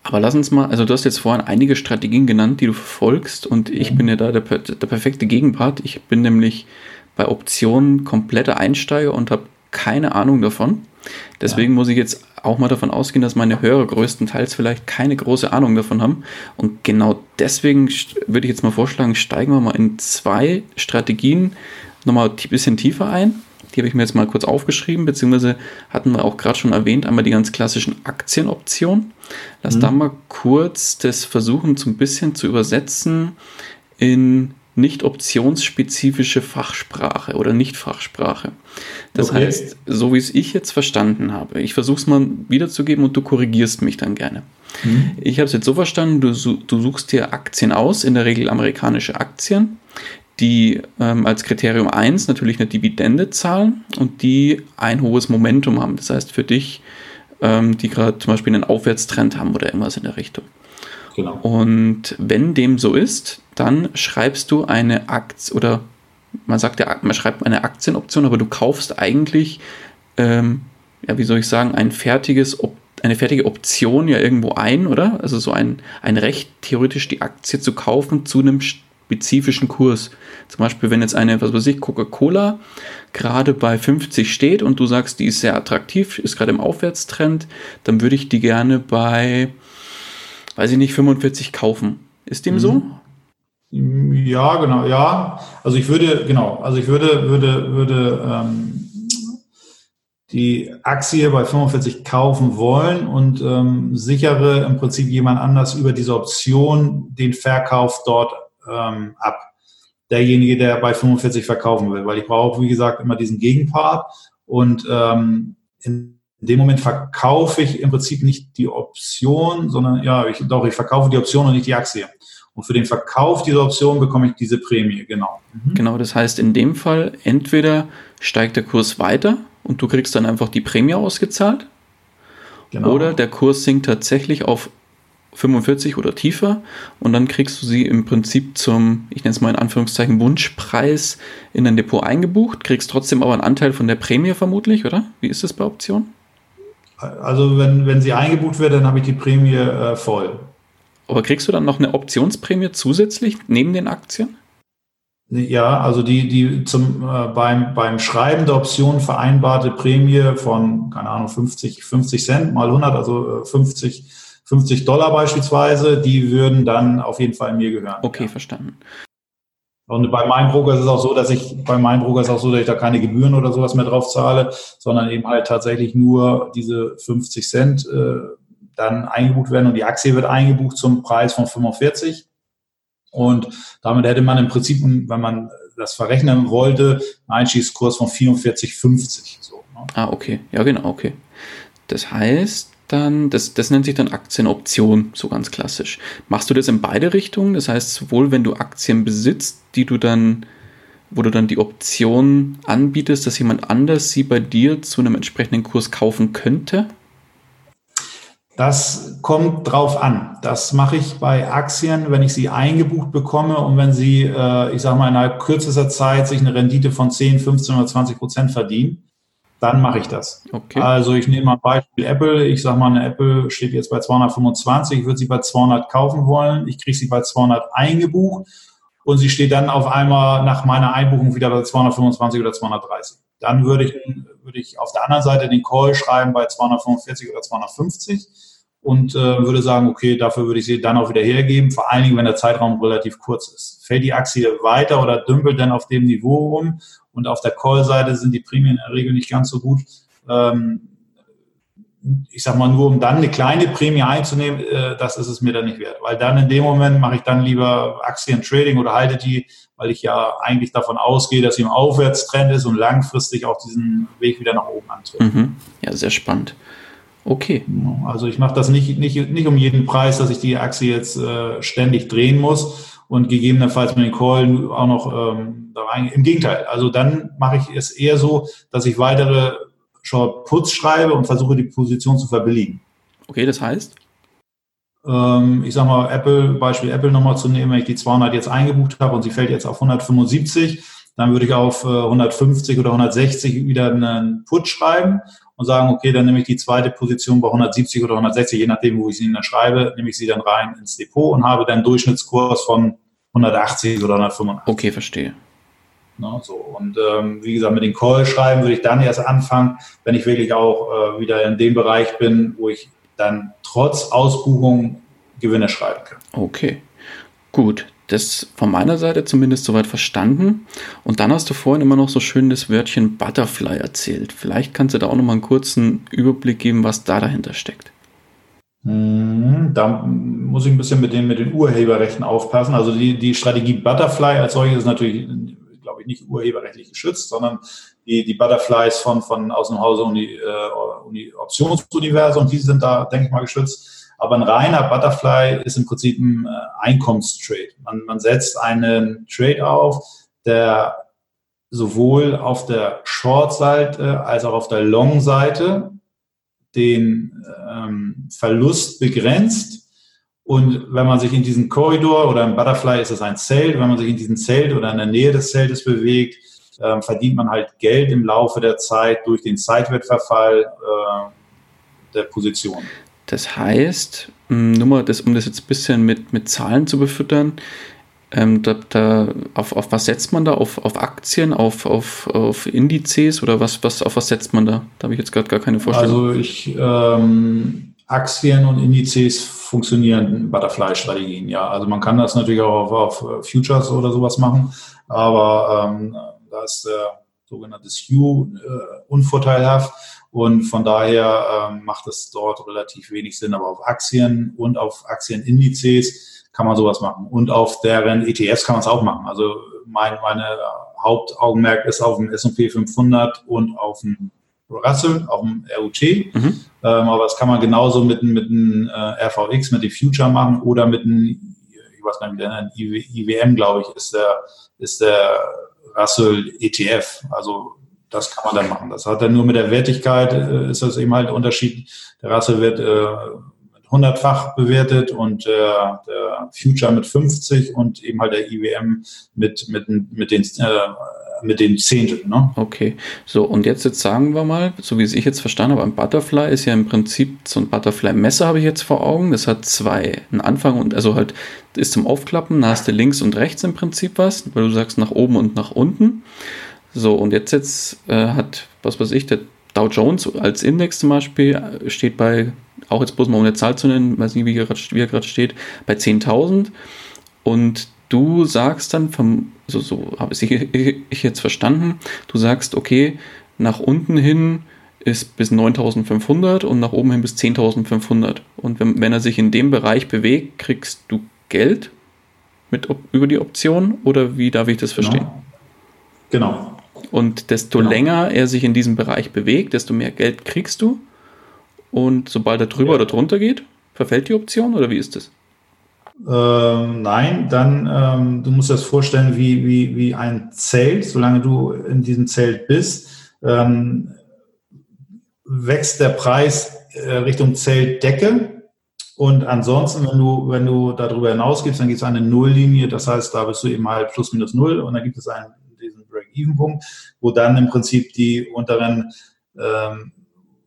aber lass uns mal, also du hast jetzt vorhin einige Strategien genannt, die du verfolgst und ich mhm. bin ja da der, der perfekte Gegenpart. Ich bin nämlich bei Optionen kompletter Einsteiger und habe keine Ahnung davon. Deswegen ja. muss ich jetzt auch mal davon ausgehen, dass meine Hörer größtenteils vielleicht keine große Ahnung davon haben. Und genau deswegen würde ich jetzt mal vorschlagen, steigen wir mal in zwei Strategien nochmal ein bisschen tiefer ein. Die habe ich mir jetzt mal kurz aufgeschrieben, beziehungsweise hatten wir auch gerade schon erwähnt, einmal die ganz klassischen Aktienoptionen. Lass mhm. da mal kurz das versuchen, so ein bisschen zu übersetzen in nicht optionsspezifische Fachsprache oder Nicht-Fachsprache. Das okay. heißt, so wie es ich jetzt verstanden habe, ich versuche es mal wiederzugeben und du korrigierst mich dann gerne. Mhm. Ich habe es jetzt so verstanden, du, du suchst dir Aktien aus, in der Regel amerikanische Aktien, die ähm, als Kriterium 1 natürlich eine Dividende zahlen und die ein hohes Momentum haben. Das heißt für dich, ähm, die gerade zum Beispiel einen Aufwärtstrend haben oder irgendwas in der Richtung. Genau. Und wenn dem so ist, dann schreibst du eine Aktie oder man sagt ja, man schreibt eine Aktienoption, aber du kaufst eigentlich, ähm, ja, wie soll ich sagen, ein fertiges eine fertige Option ja irgendwo ein, oder? Also so ein, ein Recht, theoretisch die Aktie zu kaufen zu einem spezifischen Kurs. Zum Beispiel, wenn jetzt eine, was weiß ich, Coca-Cola gerade bei 50 steht und du sagst, die ist sehr attraktiv, ist gerade im Aufwärtstrend, dann würde ich die gerne bei, weiß ich nicht, 45 kaufen. Ist dem mhm. so? Ja, genau, ja. Also ich würde, genau, also ich würde, würde, würde ähm, die Aktie bei 45 kaufen wollen und ähm, sichere im Prinzip jemand anders über diese Option den Verkauf dort ähm, ab. Derjenige, der bei 45 verkaufen will, weil ich brauche, wie gesagt, immer diesen Gegenpart und ähm, in dem Moment verkaufe ich im Prinzip nicht die Option, sondern ja, ich, doch, ich verkaufe die Option und nicht die Aktie. Und für den Verkauf dieser Option bekomme ich diese Prämie, genau. Mhm. Genau, das heißt in dem Fall, entweder steigt der Kurs weiter und du kriegst dann einfach die Prämie ausgezahlt, genau. oder der Kurs sinkt tatsächlich auf 45 oder tiefer und dann kriegst du sie im Prinzip zum, ich nenne es mal in Anführungszeichen, Wunschpreis in dein Depot eingebucht, kriegst trotzdem aber einen Anteil von der Prämie vermutlich, oder? Wie ist das bei Optionen? Also wenn, wenn sie eingebucht wird, dann habe ich die Prämie äh, voll. Aber kriegst du dann noch eine Optionsprämie zusätzlich neben den Aktien? Ja, also die, die zum, äh, beim, beim Schreiben der Option vereinbarte Prämie von, keine Ahnung, 50, 50 Cent mal 100, also 50 äh, 50 Dollar beispielsweise, die würden dann auf jeden Fall mir gehören. Okay, ja. verstanden. Und bei meinem Broker ist es auch so, dass ich, bei meinem Broker ist es auch so, dass ich da keine Gebühren oder sowas mehr drauf zahle, sondern eben halt tatsächlich nur diese 50 Cent äh, dann eingebucht werden und die Aktie wird eingebucht zum Preis von 45. Und damit hätte man im Prinzip, wenn man das verrechnen wollte, einen Einstiegskurs von 44,50. So, ne? Ah, okay. Ja, genau, okay. Das heißt, dann, das, das nennt sich dann Aktienoption, so ganz klassisch. Machst du das in beide Richtungen? Das heißt, sowohl wenn du Aktien besitzt, die du dann, wo du dann die Option anbietest, dass jemand anders sie bei dir zu einem entsprechenden Kurs kaufen könnte? Das kommt drauf an. Das mache ich bei Aktien, wenn ich sie eingebucht bekomme und wenn sie, äh, ich sage mal, innerhalb kürzester Zeit sich eine Rendite von 10, 15 oder 20 Prozent verdienen dann mache ich das. Okay. Also ich nehme mal Beispiel Apple. Ich sage mal, eine Apple steht jetzt bei 225. Ich würde sie bei 200 kaufen wollen. Ich kriege sie bei 200 eingebucht und sie steht dann auf einmal nach meiner Einbuchung wieder bei 225 oder 230. Dann würde ich, würde ich auf der anderen Seite den Call schreiben bei 245 oder 250 und äh, würde sagen, okay, dafür würde ich sie dann auch wieder hergeben, vor allen Dingen, wenn der Zeitraum relativ kurz ist. Fällt die Aktie weiter oder dümpelt dann auf dem Niveau rum und auf der Call-Seite sind die Prämien in der Regel nicht ganz so gut. Ähm, ich sag mal, nur um dann eine kleine Prämie einzunehmen, äh, das ist es mir dann nicht wert. Weil dann in dem Moment mache ich dann lieber Aktien-Trading oder halte die, weil ich ja eigentlich davon ausgehe, dass sie im Aufwärtstrend ist und langfristig auch diesen Weg wieder nach oben antritt. Mhm. Ja, sehr spannend. Okay. Also ich mache das nicht, nicht, nicht um jeden Preis, dass ich die Aktie jetzt äh, ständig drehen muss und gegebenenfalls mit den Call auch noch ähm, da rein. Im Gegenteil, also dann mache ich es eher so, dass ich weitere Short Puts schreibe und versuche die Position zu verbilligen. Okay, das heißt? Ähm, ich sage mal, Apple, Beispiel Apple nochmal zu nehmen, wenn ich die 200 jetzt eingebucht habe und sie fällt jetzt auf 175, dann würde ich auf 150 äh, oder 160 wieder einen Put schreiben und sagen, okay, dann nehme ich die zweite Position bei 170 oder 160, je nachdem, wo ich sie dann schreibe, nehme ich sie dann rein ins Depot und habe dann einen Durchschnittskurs von 180 oder 185. Okay, verstehe. Na, so. Und ähm, wie gesagt, mit den Call schreiben würde ich dann erst anfangen, wenn ich wirklich auch äh, wieder in dem Bereich bin, wo ich dann trotz Ausbuchung Gewinne schreiben kann. Okay, gut das von meiner Seite zumindest soweit verstanden. Und dann hast du vorhin immer noch so schön das Wörtchen Butterfly erzählt. Vielleicht kannst du da auch noch mal einen kurzen Überblick geben, was da dahinter steckt. Mhm, da muss ich ein bisschen mit den, mit den Urheberrechten aufpassen. Also die, die Strategie Butterfly als solches ist natürlich, glaube ich, nicht urheberrechtlich geschützt, sondern die, die Butterflies von, von aus dem Hause Uni, äh, Uni Optionsuniversum, die sind da, denke ich mal, geschützt. Aber ein reiner Butterfly ist im Prinzip ein äh, Einkommenstrade. Man, man setzt einen Trade auf, der sowohl auf der Short-Seite als auch auf der Long-Seite den ähm, Verlust begrenzt. Und wenn man sich in diesem Korridor oder im Butterfly ist es ein Zelt, wenn man sich in diesem Zelt oder in der Nähe des Zeltes bewegt, äh, verdient man halt Geld im Laufe der Zeit durch den Zeitwertverfall äh, der Position. Das heißt, nur mal, das, um das jetzt ein bisschen mit, mit Zahlen zu befüttern, ähm, da, da, auf, auf was setzt man da? Auf, auf Aktien, auf, auf, auf Indizes oder was, was, auf was setzt man da? Da habe ich jetzt gerade gar keine Vorstellung. Also ich, ähm, Aktien und Indizes funktionieren Butterfly-Strategien, ja. Also man kann das natürlich auch auf, auf Futures oder sowas machen, aber ähm, da ist der sogenannte Skew äh, unvorteilhaft und von daher ähm, macht es dort relativ wenig Sinn. Aber auf Aktien und auf Aktienindizes kann man sowas machen. Und auf deren ETFs kann man es auch machen. Also mein, meine Hauptaugenmerk ist auf dem S&P 500 und auf dem Russell, auf dem RUT. Mhm. Ähm, aber das kann man genauso mit, mit einem äh, RVX, mit dem Future machen oder mit einem, ich weiß gar nicht, wie der nennt, IWM, glaube ich, ist der, ist der Russell ETF. Also das kann man dann machen. Das hat dann nur mit der Wertigkeit, äh, ist das eben halt der Unterschied. Der Rasse wird äh, 100-fach bewertet und der, der Future mit 50 und eben halt der IWM mit, mit, mit den äh, mit den Zehnteln. Ne? Okay, so und jetzt, jetzt sagen wir mal, so wie es ich jetzt verstanden habe, ein Butterfly ist ja im Prinzip so ein Butterfly-Messer habe ich jetzt vor Augen. Das hat zwei, einen Anfang und also halt ist zum Aufklappen, da hast du links und rechts im Prinzip was, weil du sagst nach oben und nach unten. So, und jetzt, jetzt äh, hat, was weiß ich, der Dow Jones als Index zum Beispiel äh, steht bei, auch jetzt bloß mal eine Zahl zu nennen, weiß nicht, wie er gerade steht, bei 10.000. Und du sagst dann, vom, so, so habe ich, ich jetzt verstanden, du sagst, okay, nach unten hin ist bis 9500 und nach oben hin bis 10.500. Und wenn, wenn er sich in dem Bereich bewegt, kriegst du Geld mit, über die Option oder wie darf ich das verstehen? Genau. genau. Und desto genau. länger er sich in diesem Bereich bewegt, desto mehr Geld kriegst du. Und sobald er drüber ja. oder drunter geht, verfällt die Option oder wie ist das? Ähm, nein, dann ähm, du musst das vorstellen wie, wie, wie ein Zelt. Solange du in diesem Zelt bist, ähm, wächst der Preis äh, Richtung Zeltdecke. Und ansonsten, wenn du, wenn du darüber hinausgibst, dann gibt es eine Nulllinie. Das heißt, da bist du eben halt plus minus null und dann gibt es einen, diesen Break-Even-Punkt, wo dann im Prinzip die unteren ähm,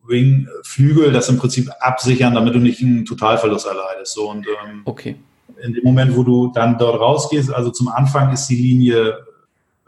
Wing-Flügel das im Prinzip absichern, damit du nicht einen Totalverlust erleidest. So, und ähm, okay. in dem Moment, wo du dann dort rausgehst, also zum Anfang ist die Linie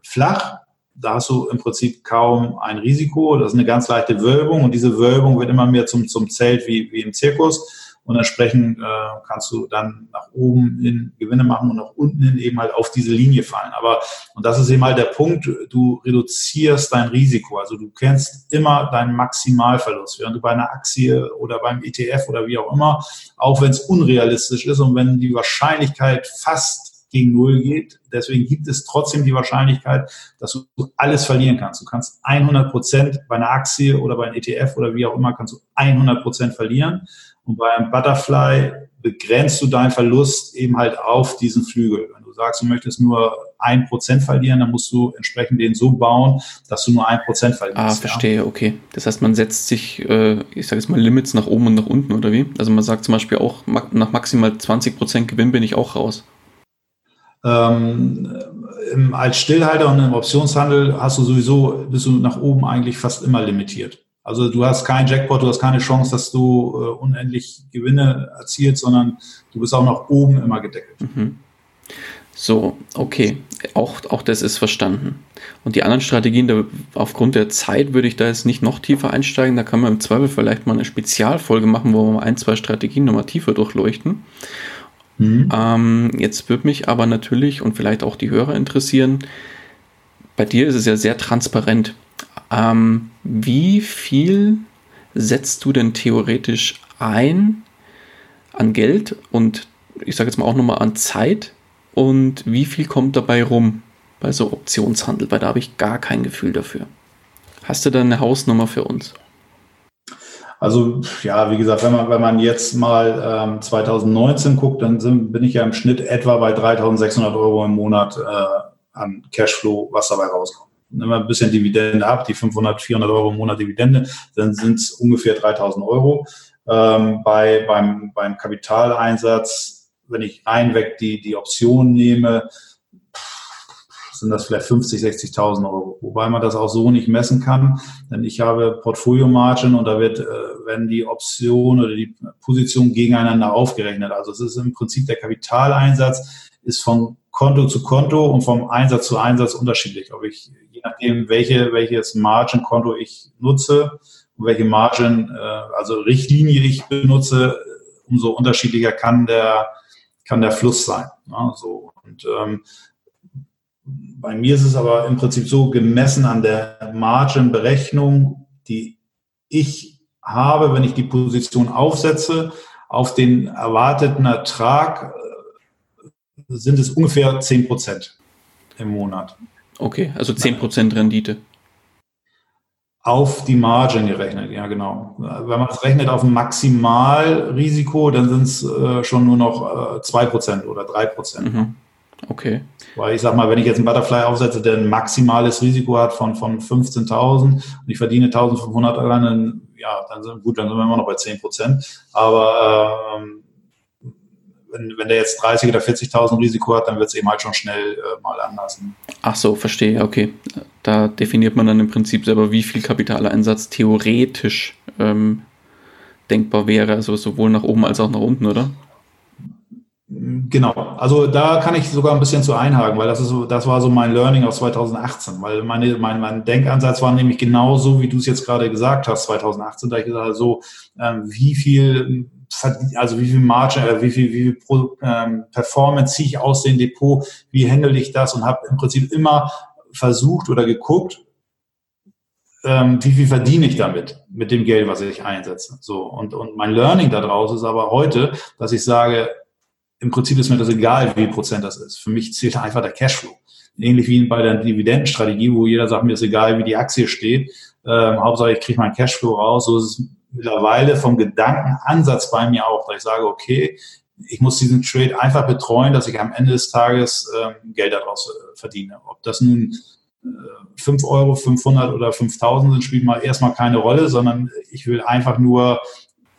flach, da hast du im Prinzip kaum ein Risiko. Das ist eine ganz leichte Wölbung und diese Wölbung wird immer mehr zum, zum Zelt wie, wie im Zirkus. Und entsprechend äh, kannst du dann nach oben hin Gewinne machen und nach unten hin eben halt auf diese Linie fallen. Aber, und das ist eben halt der Punkt, du reduzierst dein Risiko. Also du kennst immer deinen Maximalverlust, während du bei einer Aktie oder beim ETF oder wie auch immer, auch wenn es unrealistisch ist und wenn die Wahrscheinlichkeit fast gegen Null geht. Deswegen gibt es trotzdem die Wahrscheinlichkeit, dass du alles verlieren kannst. Du kannst 100 Prozent bei einer Aktie oder bei einem ETF oder wie auch immer, kannst du 100 Prozent verlieren. Und bei einem Butterfly begrenzt du deinen Verlust eben halt auf diesen Flügel. Wenn du sagst, du möchtest nur ein Prozent verlieren, dann musst du entsprechend den so bauen, dass du nur ein Prozent verlierst. Ah, verstehe, ja. okay. Das heißt, man setzt sich, äh, ich sage jetzt mal, Limits nach oben und nach unten, oder wie? Also man sagt zum Beispiel auch, nach maximal 20 Prozent Gewinn bin ich auch raus. Ähm, als Stillhalter und im Optionshandel hast du sowieso, bist du nach oben eigentlich fast immer limitiert. Also du hast keinen Jackpot, du hast keine Chance, dass du äh, unendlich Gewinne erzielst, sondern du bist auch nach oben immer gedeckelt. Mhm. So, okay. Auch, auch das ist verstanden. Und die anderen Strategien, da, aufgrund der Zeit würde ich da jetzt nicht noch tiefer einsteigen. Da kann man im Zweifel vielleicht mal eine Spezialfolge machen, wo wir mal ein, zwei Strategien nochmal tiefer durchleuchten. Mhm. Ähm, jetzt würde mich aber natürlich und vielleicht auch die Hörer interessieren, bei dir ist es ja sehr transparent. Ähm, wie viel setzt du denn theoretisch ein an Geld und ich sage jetzt mal auch nochmal an Zeit und wie viel kommt dabei rum bei so Optionshandel? Weil da habe ich gar kein Gefühl dafür. Hast du da eine Hausnummer für uns? Also ja, wie gesagt, wenn man, wenn man jetzt mal ähm, 2019 guckt, dann sind, bin ich ja im Schnitt etwa bei 3.600 Euro im Monat äh, an Cashflow, was dabei rauskommt. Wir ein bisschen Dividende ab, die 500, 400 Euro im Monat Dividende, dann sind es ungefähr 3.000 Euro. Ähm, bei, beim, beim Kapitaleinsatz, wenn ich einweg die, die Option nehme, sind das vielleicht 50, 60.000 Euro, wobei man das auch so nicht messen kann, denn ich habe Portfolio Margin und da wird, äh, werden die Optionen oder die Positionen gegeneinander aufgerechnet. Also es ist im Prinzip der Kapitaleinsatz ist von Konto zu Konto und vom Einsatz zu Einsatz unterschiedlich. Ob ich, je nachdem, welche, welches Margin-Konto ich nutze und welche Margin, äh, also Richtlinie ich benutze, umso unterschiedlicher kann der, kann der Fluss sein. Ja, so. Und ähm, bei mir ist es aber im Prinzip so gemessen an der Margin-Berechnung, die ich habe, wenn ich die Position aufsetze, auf den erwarteten Ertrag sind es ungefähr 10 Prozent im Monat. Okay, also 10 Prozent Rendite. Auf die Margin gerechnet, ja genau. Wenn man es rechnet auf ein Maximalrisiko, dann sind es äh, schon nur noch äh, 2 Prozent oder 3 Prozent. Mhm. Okay. Weil ich sag mal, wenn ich jetzt einen Butterfly aufsetze, der ein maximales Risiko hat von, von 15.000 und ich verdiene 1.500 allein, dann, ja, dann sind, gut, dann sind wir immer noch bei 10 Prozent. Aber ähm, wenn, wenn der jetzt 30 oder 40.000 Risiko hat, dann wird es eben halt schon schnell äh, mal anders. Ne? Ach so, verstehe, okay. Da definiert man dann im Prinzip selber, wie viel Kapitaleinsatz theoretisch ähm, denkbar wäre, also sowohl nach oben als auch nach unten, oder? Genau, also da kann ich sogar ein bisschen zu einhaken, weil das ist so, das war so mein Learning aus 2018, weil meine, mein, mein Denkansatz war nämlich genauso, wie du es jetzt gerade gesagt hast, 2018, da ich gesagt habe, so, ähm, wie viel, also wie viel Margin, äh, wie viel, wie viel Pro, ähm, Performance ziehe ich aus dem Depot, wie handle ich das und habe im Prinzip immer versucht oder geguckt, ähm, wie viel verdiene ich damit, mit dem Geld, was ich einsetze. So, und, und mein Learning daraus ist aber heute, dass ich sage, im Prinzip ist mir das egal, wie viel Prozent das ist. Für mich zählt einfach der Cashflow. Ähnlich wie bei der Dividendenstrategie, wo jeder sagt, mir ist egal, wie die Aktie steht. Ähm, Hauptsache, ich kriege meinen Cashflow raus. So ist es mittlerweile vom Gedankenansatz bei mir auch, dass ich sage, okay, ich muss diesen Trade einfach betreuen, dass ich am Ende des Tages ähm, Geld daraus äh, verdiene. Ob das nun äh, 5 Euro, 500 oder 5000 sind, spielt mal erstmal keine Rolle, sondern ich will einfach nur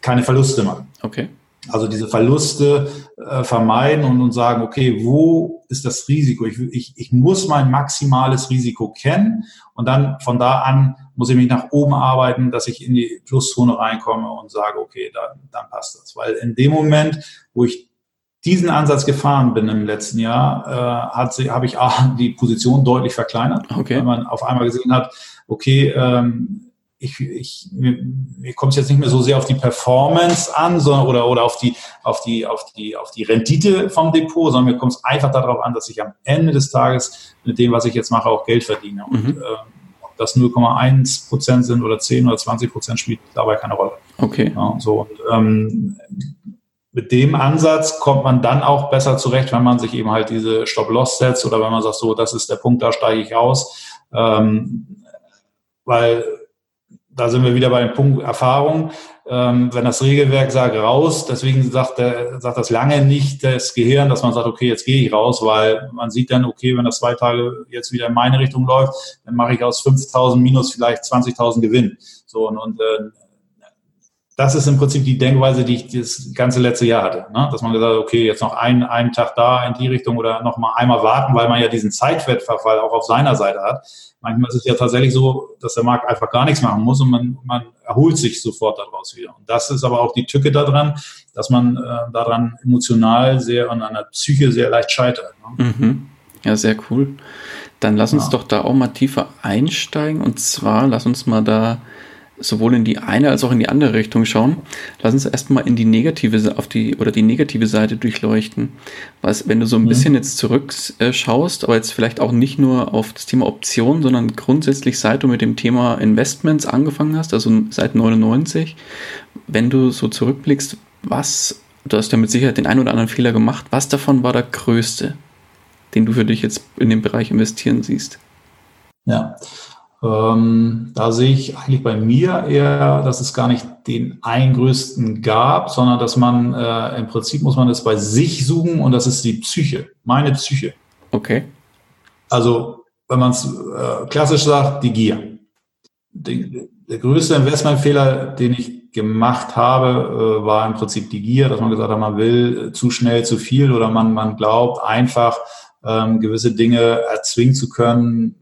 keine Verluste machen. Okay. Also diese Verluste äh, vermeiden und, und sagen, okay, wo ist das Risiko? Ich, ich, ich muss mein maximales Risiko kennen und dann von da an muss ich mich nach oben arbeiten, dass ich in die Pluszone reinkomme und sage, okay, dann, dann passt das. Weil in dem Moment, wo ich diesen Ansatz gefahren bin im letzten Jahr, äh, hat sie, habe ich auch die Position deutlich verkleinert, okay. weil man auf einmal gesehen hat, okay, ähm, ich, ich, mir, mir kommt es jetzt nicht mehr so sehr auf die Performance an, sondern oder, oder auf die, auf die, auf die, auf die Rendite vom Depot, sondern mir kommt es einfach darauf an, dass ich am Ende des Tages mit dem, was ich jetzt mache, auch Geld verdiene. Und mhm. äh, ob das 0,1 Prozent sind oder 10 oder 20 Prozent spielt dabei keine Rolle. Okay. Ja, so, und, ähm, mit dem Ansatz kommt man dann auch besser zurecht, wenn man sich eben halt diese Stop-Loss setzt oder wenn man sagt, so, das ist der Punkt, da steige ich aus. Ähm, weil da sind wir wieder bei dem Punkt Erfahrung. Ähm, wenn das Regelwerk sagt raus, deswegen sagt, der, sagt das lange nicht das Gehirn, dass man sagt, okay, jetzt gehe ich raus, weil man sieht dann, okay, wenn das zwei Tage jetzt wieder in meine Richtung läuft, dann mache ich aus 5.000 minus vielleicht 20.000 Gewinn. So und, und äh, das ist im Prinzip die Denkweise, die ich das ganze letzte Jahr hatte. Ne? Dass man gesagt hat, okay, jetzt noch einen, einen Tag da in die Richtung oder noch mal einmal warten, weil man ja diesen Zeitwertverfall auch auf seiner Seite hat. Manchmal ist es ja tatsächlich so, dass der Markt einfach gar nichts machen muss und man, man erholt sich sofort daraus wieder. Und das ist aber auch die Tücke daran, dass man äh, daran emotional sehr an einer Psyche sehr leicht scheitert. Ne? Mhm. Ja, sehr cool. Dann lass uns ja. doch da auch mal tiefer einsteigen. Und zwar, lass uns mal da sowohl in die eine als auch in die andere Richtung schauen. Lass uns erstmal in die negative auf die oder die negative Seite durchleuchten. Was, wenn du so ein mhm. bisschen jetzt zurückschaust, aber jetzt vielleicht auch nicht nur auf das Thema Optionen, sondern grundsätzlich seit du mit dem Thema Investments angefangen hast, also seit 99, wenn du so zurückblickst, was, du hast ja mit Sicherheit den einen oder anderen Fehler gemacht, was davon war der größte, den du für dich jetzt in dem Bereich investieren siehst? Ja, ähm, da sehe ich eigentlich bei mir eher, dass es gar nicht den einen größten gab, sondern dass man äh, im Prinzip muss man es bei sich suchen und das ist die Psyche, meine Psyche. Okay. Also wenn man es äh, klassisch sagt, die Gier. Die, der größte Investmentfehler, den ich gemacht habe, äh, war im Prinzip die Gier, dass man gesagt hat, man will zu schnell zu viel oder man, man glaubt einfach ähm, gewisse Dinge erzwingen zu können,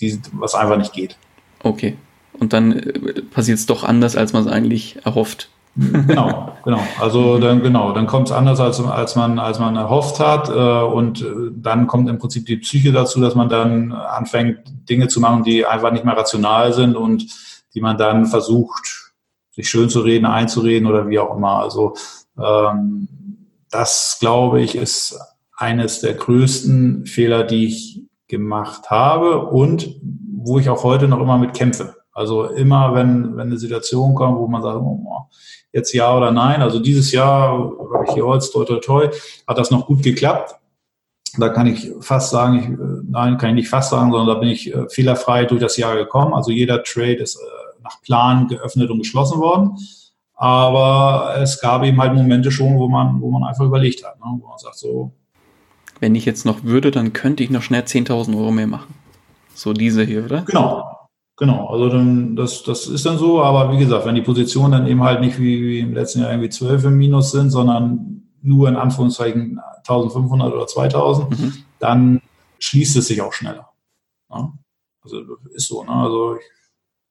die, was einfach nicht geht. Okay. Und dann äh, passiert es doch anders, als man es eigentlich erhofft. genau, genau. Also dann genau, dann kommt es anders, als, als man als man erhofft hat. Äh, und äh, dann kommt im Prinzip die Psyche dazu, dass man dann anfängt, Dinge zu machen, die einfach nicht mehr rational sind und die man dann versucht, sich schön zu reden, einzureden oder wie auch immer. Also ähm, das, glaube ich, ist eines der größten Fehler, die ich gemacht habe und wo ich auch heute noch immer mit kämpfe. Also immer, wenn, wenn eine Situation kommt, wo man sagt, oh, jetzt ja oder nein. Also dieses Jahr, habe ich hier Holz, toi, toi, toi, hat das noch gut geklappt. Da kann ich fast sagen, ich, nein, kann ich nicht fast sagen, sondern da bin ich äh, fehlerfrei durch das Jahr gekommen. Also jeder Trade ist äh, nach Plan geöffnet und geschlossen worden. Aber es gab eben halt Momente schon, wo man, wo man einfach überlegt hat, ne? wo man sagt so, wenn ich jetzt noch würde, dann könnte ich noch schnell 10.000 Euro mehr machen. So diese hier, oder? Genau. Genau, also dann, das, das ist dann so, aber wie gesagt, wenn die Positionen dann eben halt nicht wie, wie im letzten Jahr irgendwie 12 im Minus sind, sondern nur in Anführungszeichen 1500 oder 2000, mhm. dann schließt es sich auch schneller. Ja? Also ist so, ne? Also ich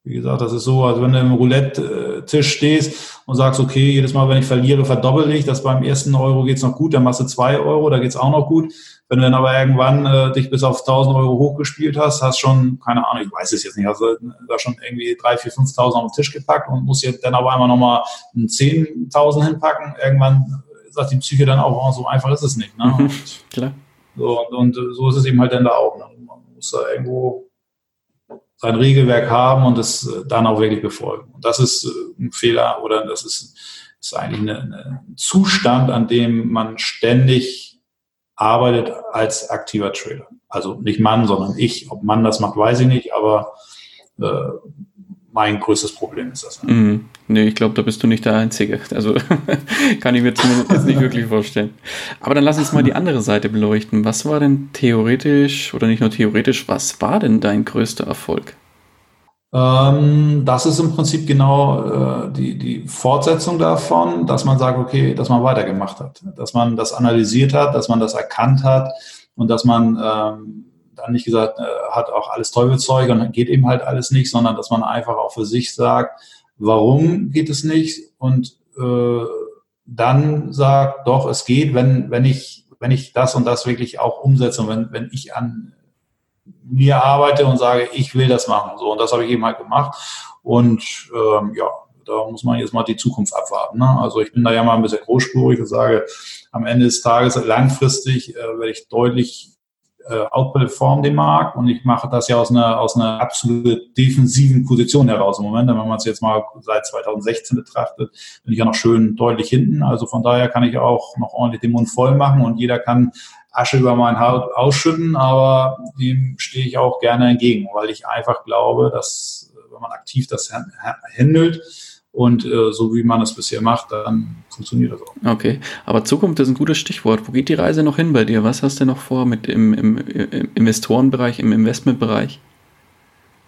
wie gesagt, das ist so, als wenn du im Roulette-Tisch stehst und sagst, okay, jedes Mal, wenn ich verliere, verdoppel ich. Das beim ersten Euro geht's noch gut, dann machst du zwei Euro, da geht's auch noch gut. Wenn du dann aber irgendwann äh, dich bis auf 1000 Euro hochgespielt hast, hast schon, keine Ahnung, ich weiß es jetzt nicht, hast du da schon irgendwie 3, 4, 5.000 auf den Tisch gepackt und musst jetzt dann aber einmal nochmal 10.000 hinpacken. Irgendwann sagt die Psyche dann auch, oh, so einfach ist es nicht. Ne? Mhm, klar. So, und, und, so ist es eben halt dann da auch. Ne? Man muss da irgendwo sein Regelwerk haben und es äh, dann auch wirklich befolgen. Und das ist äh, ein Fehler oder das ist ist eigentlich ein Zustand, an dem man ständig arbeitet als aktiver Trader. Also nicht Mann, sondern ich. Ob Mann das macht, weiß ich nicht, aber äh, mein größtes Problem ist das. Ne? Nee, ich glaube, da bist du nicht der Einzige. Also kann ich mir zumindest nicht wirklich vorstellen. Aber dann lass uns mal die andere Seite beleuchten. Was war denn theoretisch oder nicht nur theoretisch, was war denn dein größter Erfolg? Ähm, das ist im Prinzip genau äh, die, die Fortsetzung davon, dass man sagt, okay, dass man weitergemacht hat, dass man das analysiert hat, dass man das erkannt hat und dass man ähm, dann nicht gesagt äh, hat, auch alles Teufelzeug und geht eben halt alles nicht, sondern dass man einfach auch für sich sagt, warum geht es nicht und äh, dann sagt, doch, es geht, wenn, wenn ich, wenn ich das und das wirklich auch umsetze und wenn, wenn ich an mir arbeite und sage, ich will das machen. So, und das habe ich eben halt gemacht. Und ähm, ja, da muss man jetzt mal die Zukunft abwarten. Ne? Also ich bin da ja mal ein bisschen großspurig und sage, am Ende des Tages langfristig äh, werde ich deutlich äh, outperformen den Markt und ich mache das ja aus einer, aus einer absolut defensiven Position heraus im Moment. Wenn man es jetzt mal seit 2016 betrachtet, bin ich ja noch schön deutlich hinten. Also von daher kann ich auch noch ordentlich den Mund voll machen und jeder kann Asche über mein Haut ausschütten, aber dem stehe ich auch gerne entgegen, weil ich einfach glaube, dass wenn man aktiv das handelt und äh, so wie man es bisher macht, dann funktioniert das auch. Okay, aber Zukunft ist ein gutes Stichwort. Wo geht die Reise noch hin bei dir? Was hast du noch vor mit im, im, im Investorenbereich, im Investmentbereich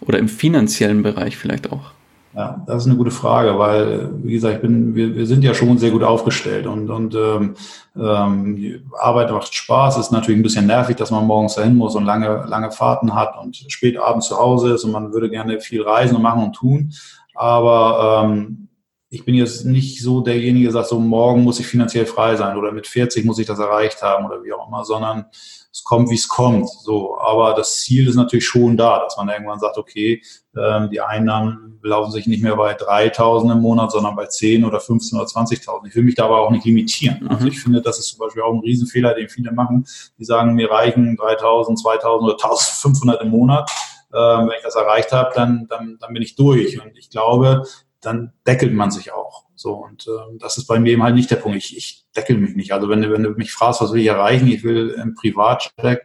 oder im finanziellen Bereich vielleicht auch? Ja, das ist eine gute Frage, weil, wie gesagt, ich bin, wir, wir sind ja schon sehr gut aufgestellt und, und ähm, ähm, die Arbeit macht Spaß. ist natürlich ein bisschen nervig, dass man morgens dahin muss und lange, lange Fahrten hat und spät abends zu Hause ist und man würde gerne viel reisen und machen und tun. Aber ähm, ich bin jetzt nicht so derjenige, der sagt, so morgen muss ich finanziell frei sein oder mit 40 muss ich das erreicht haben oder wie auch immer, sondern es kommt, wie es kommt. So, aber das Ziel ist natürlich schon da, dass man irgendwann sagt, okay, ähm, die Einnahmen laufen sich nicht mehr bei 3.000 im Monat, sondern bei 10 oder 15 oder 20.000. Ich will mich da aber auch nicht limitieren. Mhm. Also ich finde, das ist zum Beispiel auch ein Riesenfehler, den viele machen. Die sagen, mir reichen 3.000, 2.000 oder 1.500 im Monat. Ähm, wenn ich das erreicht habe, dann, dann, dann bin ich durch. Und ich glaube, dann deckelt man sich auch. So, und ähm, das ist bei mir eben halt nicht der Punkt. Ich, ich deckel mich nicht. Also wenn du, wenn du mich fragst, was will ich erreichen, ich will im Privatjet, äh,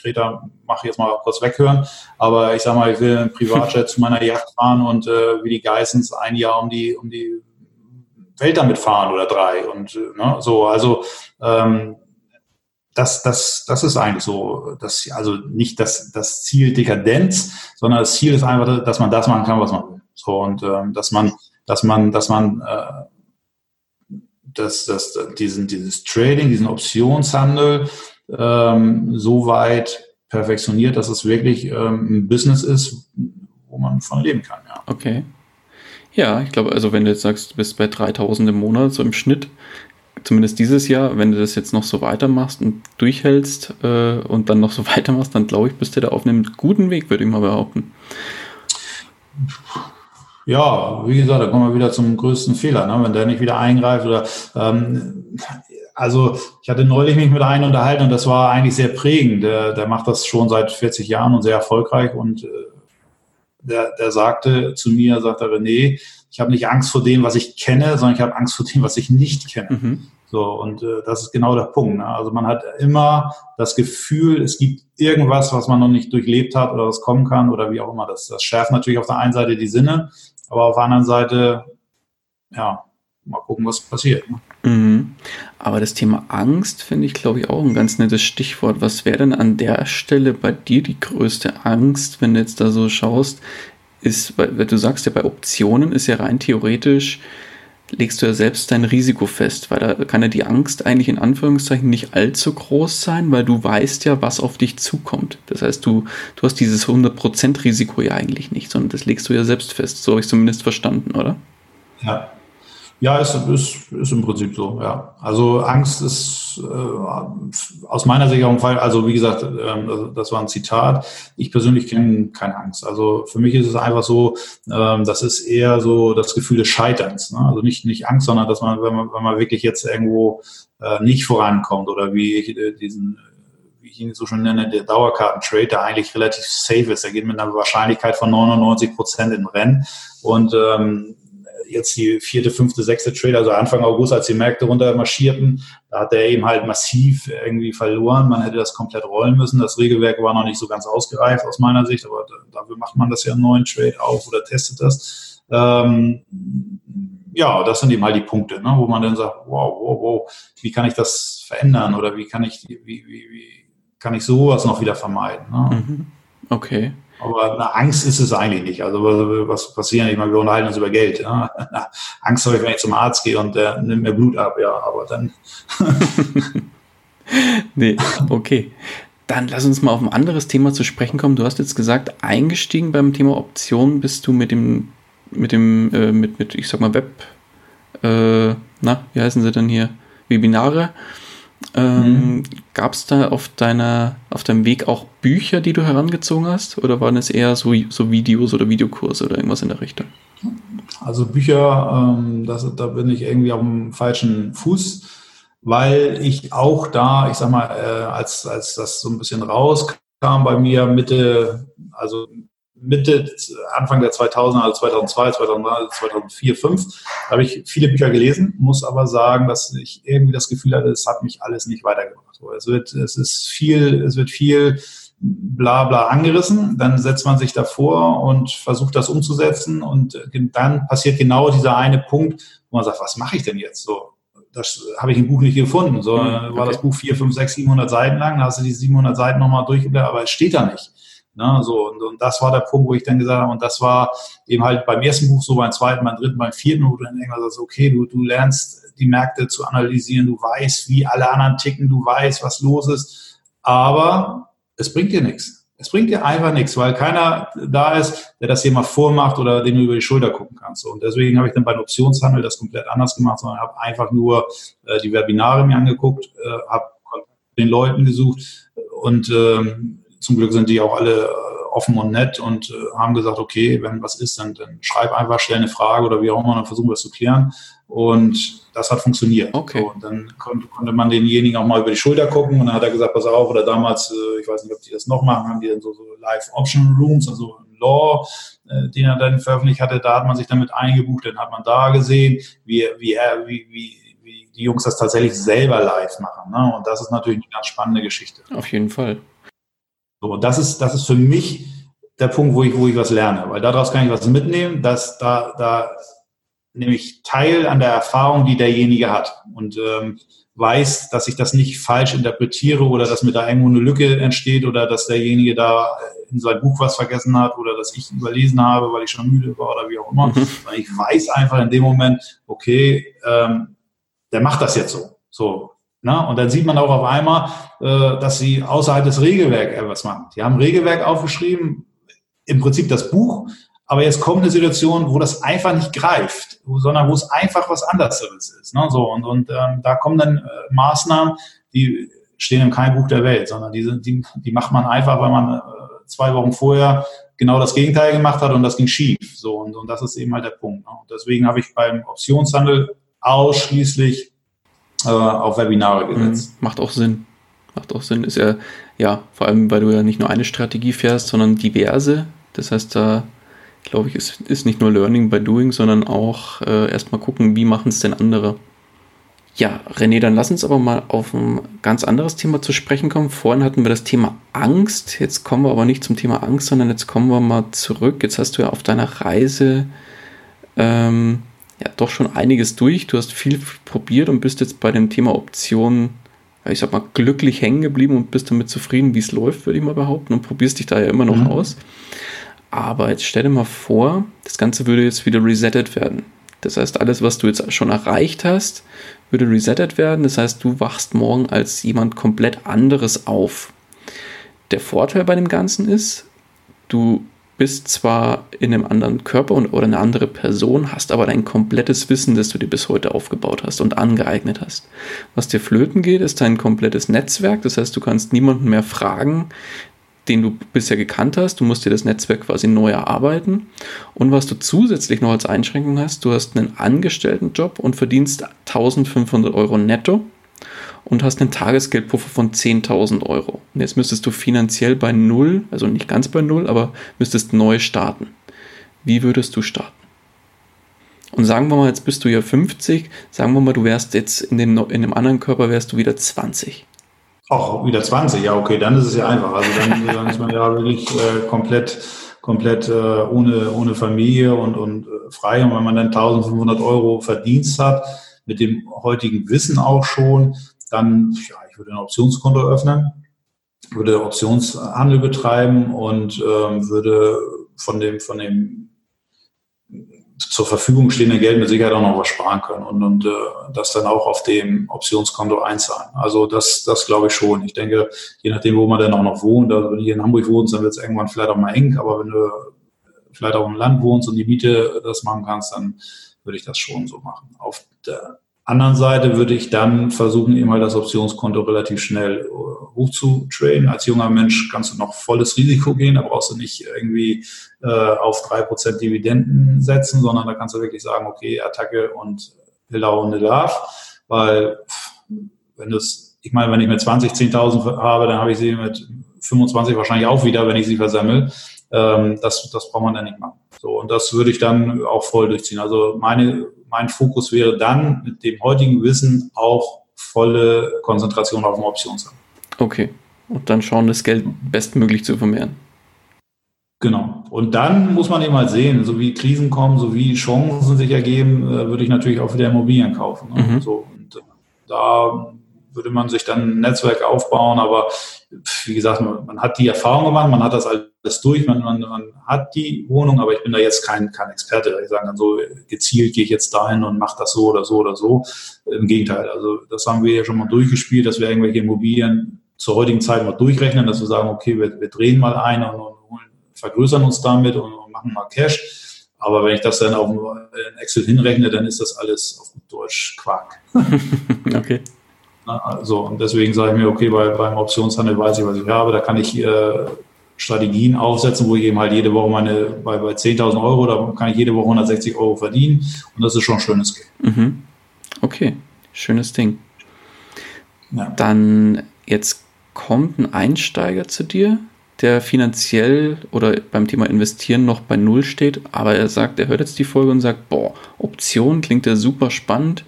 Greta, mach jetzt mal kurz weghören, aber ich sag mal, ich will im Privatjet zu meiner Yacht fahren und äh, wie die Geissens ein Jahr um die, um die Welt damit fahren oder drei. Und äh, ne, so, also ähm, das, das, das ist eigentlich so, das, also nicht das, das Ziel Dekadenz, sondern das Ziel ist einfach, dass man das machen kann, was man will. So und ähm, dass man, dass man, dass man äh, dass, dass diesen, dieses Trading, diesen Optionshandel ähm, so weit perfektioniert, dass es wirklich ähm, ein Business ist, wo man von leben kann. Ja. Okay. Ja, ich glaube, also wenn du jetzt sagst, du bist bei 3000 im Monat, so im Schnitt, zumindest dieses Jahr, wenn du das jetzt noch so weitermachst und durchhältst äh, und dann noch so weitermachst, dann glaube ich, bist du da auf einem guten Weg, würde ich mal behaupten. Ja, wie gesagt, da kommen wir wieder zum größten Fehler, ne? wenn der nicht wieder eingreift oder ähm, also ich hatte neulich mich mit einem unterhalten und das war eigentlich sehr prägend. Der, der macht das schon seit 40 Jahren und sehr erfolgreich und äh, der, der sagte zu mir, sagte René, ich habe nicht Angst vor dem, was ich kenne, sondern ich habe Angst vor dem, was ich nicht kenne. Mhm. So, und äh, das ist genau der Punkt. Ne? Also man hat immer das Gefühl, es gibt irgendwas, was man noch nicht durchlebt hat oder was kommen kann oder wie auch immer. Das, das schärft natürlich auf der einen Seite die Sinne, aber auf der anderen Seite, ja, mal gucken, was passiert. Ne? Mhm. Aber das Thema Angst finde ich, glaube ich, auch ein ganz nettes Stichwort. Was wäre denn an der Stelle bei dir die größte Angst, wenn du jetzt da so schaust? Ist, weil du sagst ja, bei Optionen ist ja rein theoretisch, legst du ja selbst dein Risiko fest, weil da kann ja die Angst eigentlich in Anführungszeichen nicht allzu groß sein, weil du weißt ja, was auf dich zukommt. Das heißt, du, du hast dieses 100% Risiko ja eigentlich nicht, sondern das legst du ja selbst fest. So habe ich es zumindest verstanden, oder? Ja, ja, ist, ist, ist im Prinzip so, ja. Also Angst ist äh, aus meiner Sicht auch ein Fall, also wie gesagt, ähm, das war ein Zitat. Ich persönlich kenne keine Angst. Also für mich ist es einfach so, ähm, das ist eher so das Gefühl des Scheiterns. Ne? Also nicht, nicht Angst, sondern dass man, wenn man, wenn man wirklich jetzt irgendwo äh, nicht vorankommt oder wie ich äh, diesen wie ich ihn so schon nenne, der Dauerkartentrade, der eigentlich relativ safe ist. Er geht mit einer Wahrscheinlichkeit von 99 Prozent in Rennen. Und ähm, jetzt die vierte, fünfte, sechste Trade, also Anfang August, als die Märkte runter marschierten, da hat er eben halt massiv irgendwie verloren. Man hätte das komplett rollen müssen. Das Regelwerk war noch nicht so ganz ausgereift aus meiner Sicht, aber dafür macht man das ja einen neuen Trade auf oder testet das. Ähm, ja, das sind eben halt die Punkte, ne, wo man dann sagt, wow, wow, wow, wie kann ich das verändern oder wie kann ich, wie, wie, wie kann ich sowas noch wieder vermeiden? Ne? Mhm. Okay. Aber eine Angst ist es eigentlich nicht. Also was passiert nicht mal, wir unterhalten uns über Geld. Ja. Angst habe ich, wenn ich zum Arzt gehe und der nimmt mir Blut ab, ja, aber dann. nee, okay. Dann lass uns mal auf ein anderes Thema zu sprechen kommen. Du hast jetzt gesagt, eingestiegen beim Thema Optionen bist du mit dem, mit dem, äh, mit, mit, ich sag mal, Web, äh, na, wie heißen sie denn hier? Webinare. Ähm, mhm. Gab es da auf deiner, auf deinem Weg auch Bücher, die du herangezogen hast? Oder waren es eher so, so Videos oder Videokurse oder irgendwas in der Richtung? Also Bücher, ähm, das, da bin ich irgendwie auf dem falschen Fuß, weil ich auch da, ich sag mal, äh, als, als das so ein bisschen rauskam bei mir Mitte, also Mitte, Anfang der 2000er, also 2002, 2003, 2004, 2005, habe ich viele Bücher gelesen, muss aber sagen, dass ich irgendwie das Gefühl hatte, es hat mich alles nicht weitergebracht. Es wird, es ist viel, es wird viel bla bla angerissen, dann setzt man sich davor und versucht das umzusetzen und dann passiert genau dieser eine Punkt, wo man sagt, was mache ich denn jetzt so? Das habe ich im Buch nicht gefunden. So okay. war das Buch 4, 5, 6, 700 Seiten lang, da hast du die 700 Seiten nochmal durchgeblättert, aber es steht da nicht. Ne, so, und, und das war der Punkt, wo ich dann gesagt habe, und das war eben halt beim ersten Buch so, beim zweiten, beim dritten, beim vierten, wo du dann irgendwann sagst, okay, du, du lernst die Märkte zu analysieren, du weißt, wie alle anderen ticken, du weißt, was los ist, aber es bringt dir nichts. Es bringt dir einfach nichts, weil keiner da ist, der das hier mal vormacht oder dem du über die Schulter gucken kannst. Und deswegen habe ich dann beim Optionshandel das komplett anders gemacht, sondern habe einfach nur äh, die Webinare mir angeguckt, äh, habe den Leuten gesucht und ähm, zum Glück sind die auch alle äh, offen und nett und äh, haben gesagt, okay, wenn was ist, dann, dann schreib einfach, stell eine Frage oder wie auch immer, dann versuchen wir es zu klären. Und das hat funktioniert. Okay. So, und dann konnte, konnte, man denjenigen auch mal über die Schulter gucken und dann hat er gesagt, pass auf, oder damals, äh, ich weiß nicht, ob die das noch machen, haben die dann so, so Live-Option-Rooms, also Law, äh, den er dann veröffentlicht hatte, da hat man sich damit eingebucht, dann hat man da gesehen, wie, wie, er, wie, wie, wie die Jungs das tatsächlich selber live machen. Ne? Und das ist natürlich eine ganz spannende Geschichte. Auf jeden Fall. So, und das ist, das ist für mich der Punkt, wo ich, wo ich was lerne, weil daraus kann ich was mitnehmen, dass da, da nehme ich teil an der Erfahrung, die derjenige hat und ähm, weiß, dass ich das nicht falsch interpretiere oder dass mir da irgendwo eine Lücke entsteht oder dass derjenige da in sein Buch was vergessen hat oder dass ich überlesen habe, weil ich schon müde war oder wie auch immer. Mhm. Ich weiß einfach in dem Moment, okay, ähm, der macht das jetzt so. So, na, und dann sieht man auch auf einmal, äh, dass sie außerhalb des Regelwerks etwas machen. Die haben Regelwerk aufgeschrieben, im Prinzip das Buch, aber jetzt kommt eine Situation, wo das einfach nicht greift, sondern wo es einfach was anderes ist. Ne? So, und und ähm, da kommen dann äh, Maßnahmen, die stehen in keinem Buch der Welt, sondern die, sind, die, die macht man einfach, weil man äh, zwei Wochen vorher genau das Gegenteil gemacht hat und das ging schief. So, und, und das ist eben halt der Punkt. Ne? Und deswegen habe ich beim Optionshandel ausschließlich äh, auf Webinare mhm. gesetzt. Macht auch Sinn. Macht auch Sinn. Ist ja, ja, vor allem, weil du ja nicht nur eine Strategie fährst, sondern diverse. Das heißt, da glaube ich, ist, ist nicht nur Learning by Doing, sondern auch äh, erstmal gucken, wie machen es denn andere. Ja, René, dann lass uns aber mal auf ein ganz anderes Thema zu sprechen kommen. Vorhin hatten wir das Thema Angst. Jetzt kommen wir aber nicht zum Thema Angst, sondern jetzt kommen wir mal zurück. Jetzt hast du ja auf deiner Reise ähm, ja doch schon einiges durch. Du hast viel probiert und bist jetzt bei dem Thema Optionen, ich sag mal, glücklich hängen geblieben und bist damit zufrieden, wie es läuft, würde ich mal behaupten, und probierst dich da ja immer noch mhm. aus. Aber jetzt stell dir mal vor, das Ganze würde jetzt wieder resettet werden. Das heißt, alles, was du jetzt schon erreicht hast, würde resettet werden. Das heißt, du wachst morgen als jemand komplett anderes auf. Der Vorteil bei dem Ganzen ist, du bist zwar in einem anderen Körper und, oder eine andere Person, hast aber dein komplettes Wissen, das du dir bis heute aufgebaut hast und angeeignet hast. Was dir flöten geht, ist dein komplettes Netzwerk. Das heißt, du kannst niemanden mehr fragen, den du bisher gekannt hast. Du musst dir das Netzwerk quasi neu erarbeiten. Und was du zusätzlich noch als Einschränkung hast, du hast einen Angestelltenjob und verdienst 1500 Euro netto und hast einen Tagesgeldpuffer von 10.000 Euro. Und jetzt müsstest du finanziell bei Null, also nicht ganz bei Null, aber müsstest neu starten. Wie würdest du starten? Und sagen wir mal, jetzt bist du ja 50, sagen wir mal, du wärst jetzt in dem, in dem anderen Körper wärst du wieder 20. Auch wieder 20, ja, okay, dann ist es ja einfach. Also dann, dann ist man ja wirklich äh, komplett, komplett äh, ohne, ohne Familie und, und äh, frei. Und wenn man dann 1500 Euro Verdienst hat, mit dem heutigen Wissen auch schon, dann, ja, ich würde ein Optionskonto öffnen, würde Optionshandel betreiben und ähm, würde von dem, von dem zur Verfügung stehenden Geld mit Sicherheit auch noch was sparen können und, und äh, das dann auch auf dem Optionskonto einzahlen. Also das, das glaube ich schon. Ich denke, je nachdem, wo man dann auch noch wohnt, also wenn du hier in Hamburg wohnst, dann wird es irgendwann vielleicht auch mal eng, aber wenn du vielleicht auch im Land wohnst und die Miete das machen kannst, dann würde ich das schon so machen. Auf der anderen Seite würde ich dann versuchen, eben halt das Optionskonto relativ schnell äh, hoch zu traden. Als junger Mensch kannst du noch volles Risiko gehen, da brauchst du nicht irgendwie äh, auf drei Prozent Dividenden setzen, sondern da kannst du wirklich sagen, okay, Attacke und Pillau und Love, weil wenn du es, ich meine, wenn ich mit 20 10.000 habe, dann habe ich sie mit 25 wahrscheinlich auch wieder, wenn ich sie versammle. Ähm, das, das braucht man dann nicht machen. So, und das würde ich dann auch voll durchziehen. Also meine mein Fokus wäre dann mit dem heutigen Wissen auch volle Konzentration auf den Optionshandel. Okay. Und dann schauen, das Geld bestmöglich zu vermehren. Genau. Und dann muss man eben mal sehen, so wie Krisen kommen, so wie Chancen sich ergeben, äh, würde ich natürlich auch wieder Immobilien kaufen. Ne? Mhm. So, und äh, da würde man sich dann ein Netzwerk aufbauen, aber wie gesagt, man, hat die Erfahrung gemacht, man hat das alles durch, man, man, man, hat die Wohnung, aber ich bin da jetzt kein, kein Experte. Ich sage dann so, gezielt gehe ich jetzt dahin und mache das so oder so oder so. Im Gegenteil, also das haben wir ja schon mal durchgespielt, dass wir irgendwelche Immobilien zur heutigen Zeit mal durchrechnen, dass wir sagen, okay, wir, wir drehen mal ein und, und, vergrößern uns damit und, und machen mal Cash. Aber wenn ich das dann auf Excel hinrechne, dann ist das alles auf Deutsch Quark. okay. Also, und deswegen sage ich mir, okay, bei, beim Optionshandel weiß ich, was ich habe. Da kann ich äh, Strategien aufsetzen, wo ich eben halt jede Woche meine, bei, bei 10.000 Euro, da kann ich jede Woche 160 Euro verdienen. Und das ist schon ein schönes Geld. Mhm. Okay, schönes Ding. Ja. Dann jetzt kommt ein Einsteiger zu dir, der finanziell oder beim Thema Investieren noch bei Null steht, aber er sagt, er hört jetzt die Folge und sagt, boah, Option klingt ja super spannend.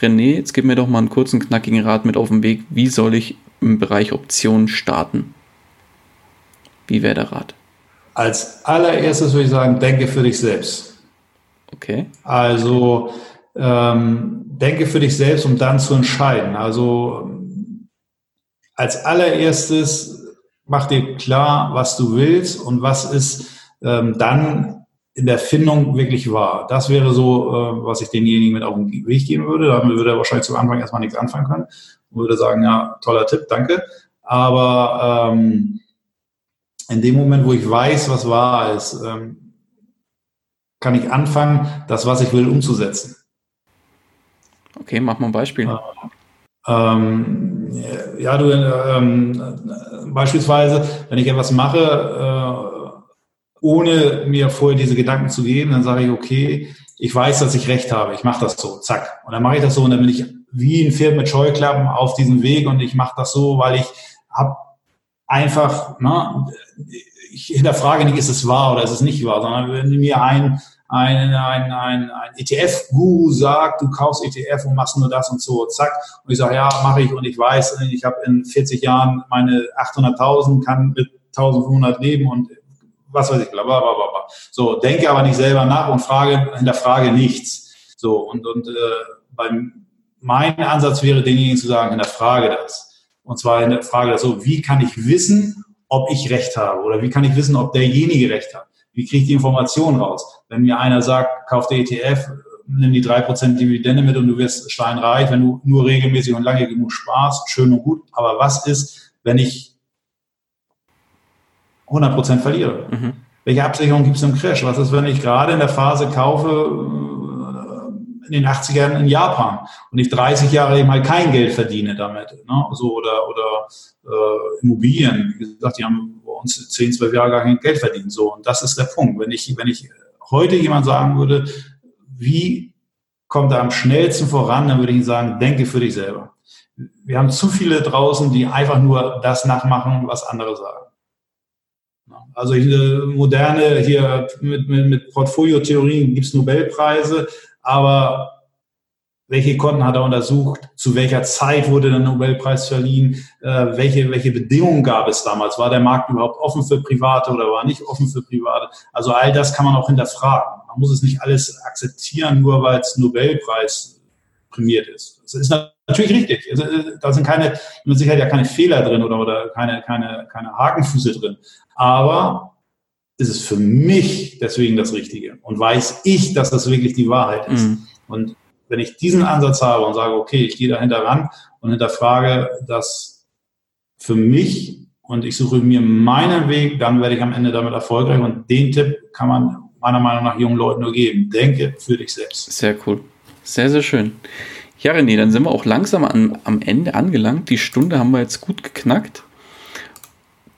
René, jetzt gib mir doch mal einen kurzen, knackigen Rat mit auf den Weg. Wie soll ich im Bereich Optionen starten? Wie wäre der Rat? Als allererstes würde ich sagen, denke für dich selbst. Okay. Also ähm, denke für dich selbst, um dann zu entscheiden. Also als allererstes mach dir klar, was du willst und was ist ähm, dann in der Findung wirklich war. Das wäre so, äh, was ich denjenigen mit auf den Weg geben würde. Damit würde er wahrscheinlich zu Anfang erstmal nichts anfangen können und würde sagen, ja, toller Tipp, danke. Aber ähm, in dem Moment, wo ich weiß, was wahr ist, ähm, kann ich anfangen, das, was ich will, umzusetzen. Okay, mach mal ein Beispiel. Ähm, ja, du, ähm, beispielsweise, wenn ich etwas mache, äh, ohne mir vorher diese Gedanken zu geben, dann sage ich, okay, ich weiß, dass ich recht habe, ich mache das so, zack. Und dann mache ich das so und dann bin ich wie ein Pferd mit Scheuklappen auf diesem Weg und ich mache das so, weil ich habe einfach, ne, ich hinterfrage nicht, ist es wahr oder ist es nicht wahr, sondern wenn mir ein, ein, ein, ein, ein ETF-Guru sagt, du kaufst ETF und machst nur das und so, zack. Und ich sage, ja, mache ich und ich weiß, ich habe in 40 Jahren meine 800.000, kann mit 1500 leben und was weiß ich, bla, bla, bla, bla. So, denke aber nicht selber nach und frage, hinterfrage nichts. So, und, und äh, beim, mein Ansatz wäre, denjenigen zu sagen, hinterfrage das. Und zwar in der Frage das so, wie kann ich wissen, ob ich Recht habe? Oder wie kann ich wissen, ob derjenige Recht hat? Wie kriege ich die Information raus? Wenn mir einer sagt, kauf der ETF, nimm die drei Prozent Dividende mit und du wirst steinreich, wenn du nur regelmäßig und lange genug sparst, schön und gut. Aber was ist, wenn ich 100% verliere. Mhm. Welche Absicherung gibt es im Crash? Was ist, wenn ich gerade in der Phase kaufe, äh, in den 80ern in Japan und ich 30 Jahre eben halt kein Geld verdiene damit? Ne? So, oder oder äh, Immobilien, wie gesagt, die haben bei uns 10, 12 Jahre gar kein Geld verdient. So, und das ist der Punkt. Wenn ich, wenn ich heute jemand sagen würde, wie kommt er am schnellsten voran, dann würde ich sagen, denke für dich selber. Wir haben zu viele draußen, die einfach nur das nachmachen, was andere sagen. Also moderne hier mit, mit, mit Portfoliotheorien gibt es Nobelpreise, aber welche Konten hat er untersucht, zu welcher Zeit wurde der Nobelpreis verliehen, äh, welche, welche Bedingungen gab es damals, war der Markt überhaupt offen für Private oder war nicht offen für Private. Also all das kann man auch hinterfragen. Man muss es nicht alles akzeptieren, nur weil es Nobelpreis prämiert ist. Das ist natürlich richtig. Also, äh, da sind keine, mit Sicherheit ja keine Fehler drin oder, oder keine, keine, keine Hakenfüße drin. Aber ist es für mich deswegen das Richtige und weiß ich, dass das wirklich die Wahrheit ist. Mhm. Und wenn ich diesen Ansatz habe und sage, okay, ich gehe dahinter ran und hinterfrage das für mich und ich suche mir meinen Weg, dann werde ich am Ende damit erfolgreich. Und den Tipp kann man meiner Meinung nach jungen Leuten nur geben. Denke für dich selbst. Sehr cool. Sehr, sehr schön. Ja, René, dann sind wir auch langsam an, am Ende angelangt. Die Stunde haben wir jetzt gut geknackt.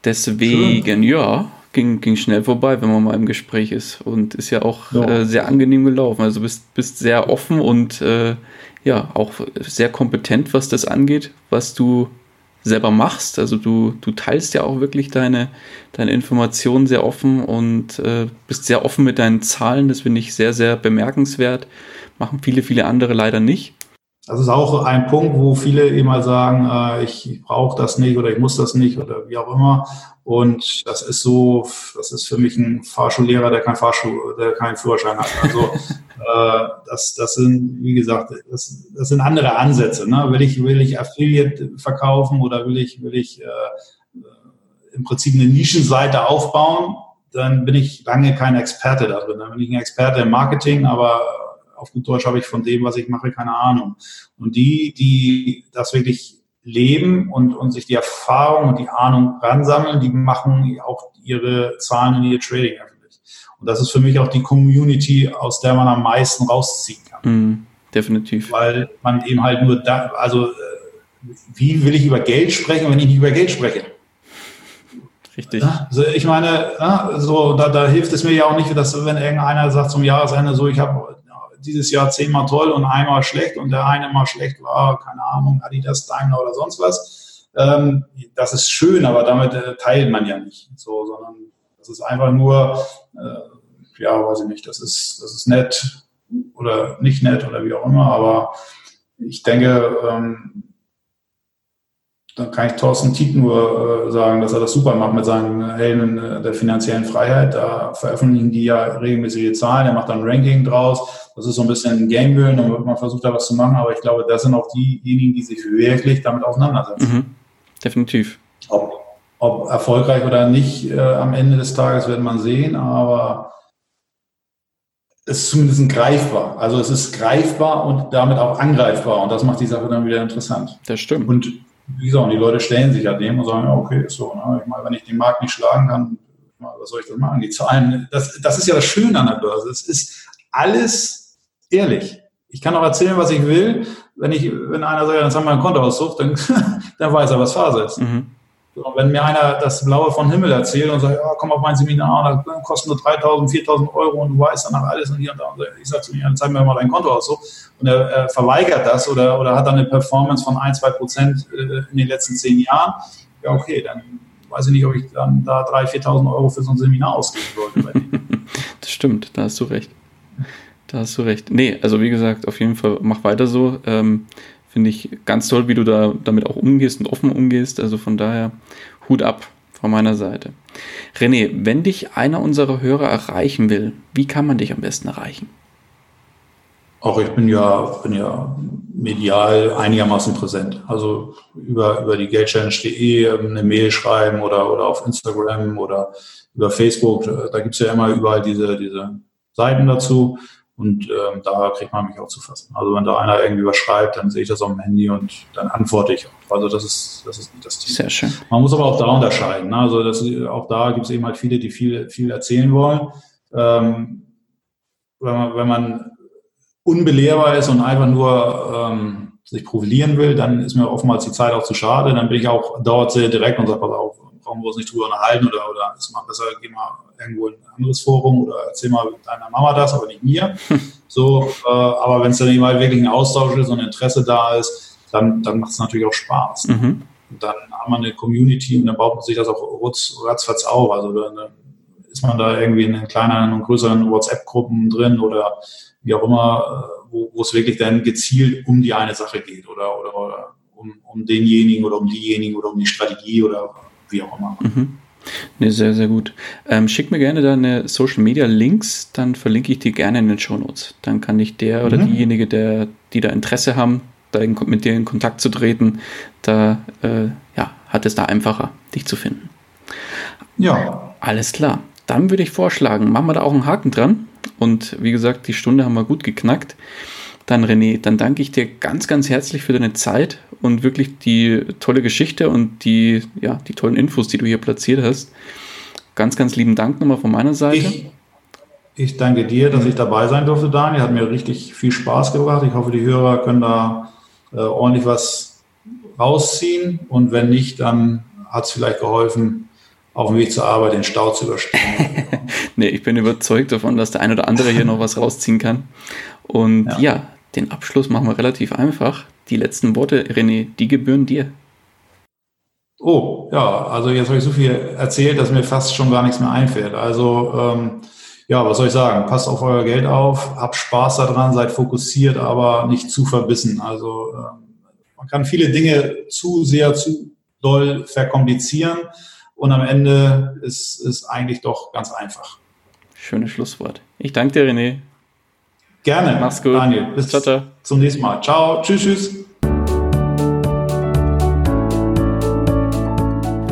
Deswegen, schön. ja, ging, ging schnell vorbei, wenn man mal im Gespräch ist und ist ja auch ja. Äh, sehr angenehm gelaufen. Also bist, bist sehr offen und äh, ja, auch sehr kompetent, was das angeht, was du selber machst. Also du, du teilst ja auch wirklich deine, deine Informationen sehr offen und äh, bist sehr offen mit deinen Zahlen. Das finde ich sehr, sehr bemerkenswert. Machen viele, viele andere leider nicht. Das ist auch ein Punkt, wo viele immer sagen, äh, ich, brauche das nicht oder ich muss das nicht oder wie auch immer. Und das ist so, das ist für mich ein Fahrschullehrer, der kein Fahrschul, der keinen Führerschein hat. Also äh, das, das sind, wie gesagt, das, das sind andere Ansätze. Ne? Will ich, will ich Affiliate verkaufen oder will ich, will ich äh, im Prinzip eine Nischenseite aufbauen? Dann bin ich lange kein Experte da drin. Dann bin ich ein Experte im Marketing, aber auf gut Deutsch habe ich von dem, was ich mache, keine Ahnung. Und die, die das wirklich leben und, und sich die Erfahrung und die Ahnung ransammeln, die machen auch ihre Zahlen in ihr Trading öffentlich. Und das ist für mich auch die Community, aus der man am meisten rausziehen kann. Mm, definitiv. Weil man eben halt nur da, also äh, wie will ich über Geld sprechen, wenn ich nicht über Geld spreche? Richtig. Also ich meine, so, da, da hilft es mir ja auch nicht, dass wenn irgendeiner sagt zum Jahresende so, ich habe dieses Jahr zehnmal toll und einmal schlecht und der eine mal schlecht war, keine Ahnung, Adidas, Daimler oder sonst was. Ähm, das ist schön, aber damit äh, teilt man ja nicht, so, sondern das ist einfach nur, äh, ja, weiß ich nicht, das ist, das ist nett oder nicht nett oder wie auch immer, aber ich denke, ähm, dann kann ich Thorsten Tiet nur äh, sagen, dass er das super macht mit seinen Helden äh, der finanziellen Freiheit. Da veröffentlichen die ja regelmäßige Zahlen, er macht dann ein Ranking draus. Das ist so ein bisschen ein Gamebühnen und man versucht da was zu machen, aber ich glaube, das sind auch diejenigen, die sich wirklich damit auseinandersetzen. Mhm. Definitiv. Ob, ob, erfolgreich oder nicht, äh, am Ende des Tages wird man sehen, aber es ist zumindest greifbar. Also es ist greifbar und damit auch angreifbar und das macht die Sache dann wieder interessant. Das stimmt. Und wie gesagt, die Leute stellen sich ja dem und sagen, ja, okay, ist so. Ne? Ich meine, wenn ich den Markt nicht schlagen kann, was soll ich das machen? Die Zahlen, das, das ist ja das Schöne an der Börse. Es ist alles ehrlich. Ich kann auch erzählen, was ich will. Wenn ich, wenn einer sagt, dann haben wir ein Kontoauszug, dann, dann weiß er, was Phase ist. Mhm. Und wenn mir einer das Blaue von Himmel erzählt und sagt, ja, komm auf mein Seminar, da kostet nur 3.000, 4.000 Euro und du weißt danach alles und hier und da. Und ich sage zu ihm, dann zeig mir mal dein Konto aus. So. Und er, er verweigert das oder, oder hat dann eine Performance von 1, 2 Prozent äh, in den letzten zehn Jahren. Ja, okay, dann weiß ich nicht, ob ich dann da 3.000, 4.000 Euro für so ein Seminar ausgeben sollte. das stimmt, da hast du recht. Da hast du recht. Nee, also wie gesagt, auf jeden Fall mach weiter so. Ähm, Finde ich ganz toll, wie du da damit auch umgehst und offen umgehst. Also von daher Hut ab von meiner Seite. René, wenn dich einer unserer Hörer erreichen will, wie kann man dich am besten erreichen? Auch ich bin ja, bin ja medial einigermaßen präsent. Also über, über die geldchallenge.de ähm, eine Mail schreiben oder, oder auf Instagram oder über Facebook. Da gibt es ja immer überall diese, diese Seiten dazu. Und ähm, da kriegt man mich auch zu fassen. Also wenn da einer irgendwie was schreibt, dann sehe ich das auf dem Handy und dann antworte ich auch. Also das ist, das ist nicht das Thema. Sehr schön. Man muss aber auch da unterscheiden. Ne? Also das, auch da gibt es eben halt viele, die viel, viel erzählen wollen. Ähm, wenn, man, wenn man unbelehrbar ist und einfach nur ähm, sich profilieren will, dann ist mir oftmals die Zeit auch zu schade. Dann bin ich auch dort sehr direkt und sage, pass auf, brauchen wir uns nicht drüber unterhalten oder, oder ist mal besser, geh mal irgendwo in ein anderes Forum oder erzähl mal deiner Mama das, aber nicht mir. So, äh, aber wenn es dann eben halt wirklich ein Austausch ist und Interesse da ist, dann, dann macht es natürlich auch Spaß. Mhm. Und dann haben wir eine Community und dann baut man sich das auch rutz, ratzfatz auf. Also dann ist man da irgendwie in kleineren und größeren WhatsApp-Gruppen drin oder wie auch immer, äh, wo, wo es wirklich dann gezielt um die eine Sache geht oder, oder, oder um, um denjenigen oder um diejenigen oder um die Strategie oder wie auch immer. Mhm. Ne, sehr, sehr gut. Ähm, schick mir gerne deine Social Media Links, dann verlinke ich die gerne in den Show Notes. Dann kann ich der oder mhm. diejenige, der, die da Interesse haben, da in, mit dir in Kontakt zu treten, da äh, ja, hat es da einfacher, dich zu finden. Ja. Alles klar. Dann würde ich vorschlagen, machen wir da auch einen Haken dran. Und wie gesagt, die Stunde haben wir gut geknackt. Dann René, dann danke ich dir ganz, ganz herzlich für deine Zeit und wirklich die tolle Geschichte und die, ja, die tollen Infos, die du hier platziert hast. Ganz, ganz lieben Dank nochmal von meiner Seite. Ich, ich danke dir, dass ich dabei sein durfte, Daniel. Hat mir richtig viel Spaß gebracht. Ich hoffe, die Hörer können da äh, ordentlich was rausziehen. Und wenn nicht, dann hat es vielleicht geholfen, auf dem Weg zur Arbeit den Stau zu überstehen. nee, ich bin überzeugt davon, dass der ein oder andere hier noch was rausziehen kann. Und ja. ja, den Abschluss machen wir relativ einfach. Die letzten Worte, René, die gebühren dir. Oh, ja, also jetzt habe ich so viel erzählt, dass mir fast schon gar nichts mehr einfällt. Also, ähm, ja, was soll ich sagen? Passt auf euer Geld auf, habt Spaß daran, seid fokussiert, aber nicht zu verbissen. Also, ähm, man kann viele Dinge zu sehr, zu doll verkomplizieren und am Ende ist es eigentlich doch ganz einfach. Schönes Schlusswort. Ich danke dir, René. Gerne. Mach's gut. Daniel, bis ciao, ciao. zum nächsten Mal. Ciao. Tschüss, tschüss.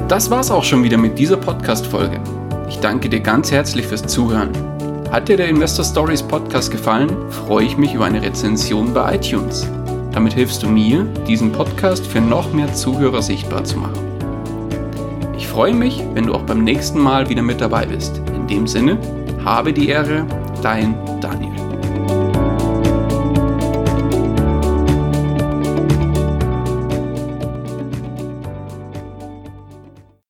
Das war's auch schon wieder mit dieser Podcast-Folge. Ich danke dir ganz herzlich fürs Zuhören. Hat dir der Investor Stories Podcast gefallen, freue ich mich über eine Rezension bei iTunes. Damit hilfst du mir, diesen Podcast für noch mehr Zuhörer sichtbar zu machen. Ich freue mich, wenn du auch beim nächsten Mal wieder mit dabei bist. In dem Sinne, habe die Ehre, dein Daniel.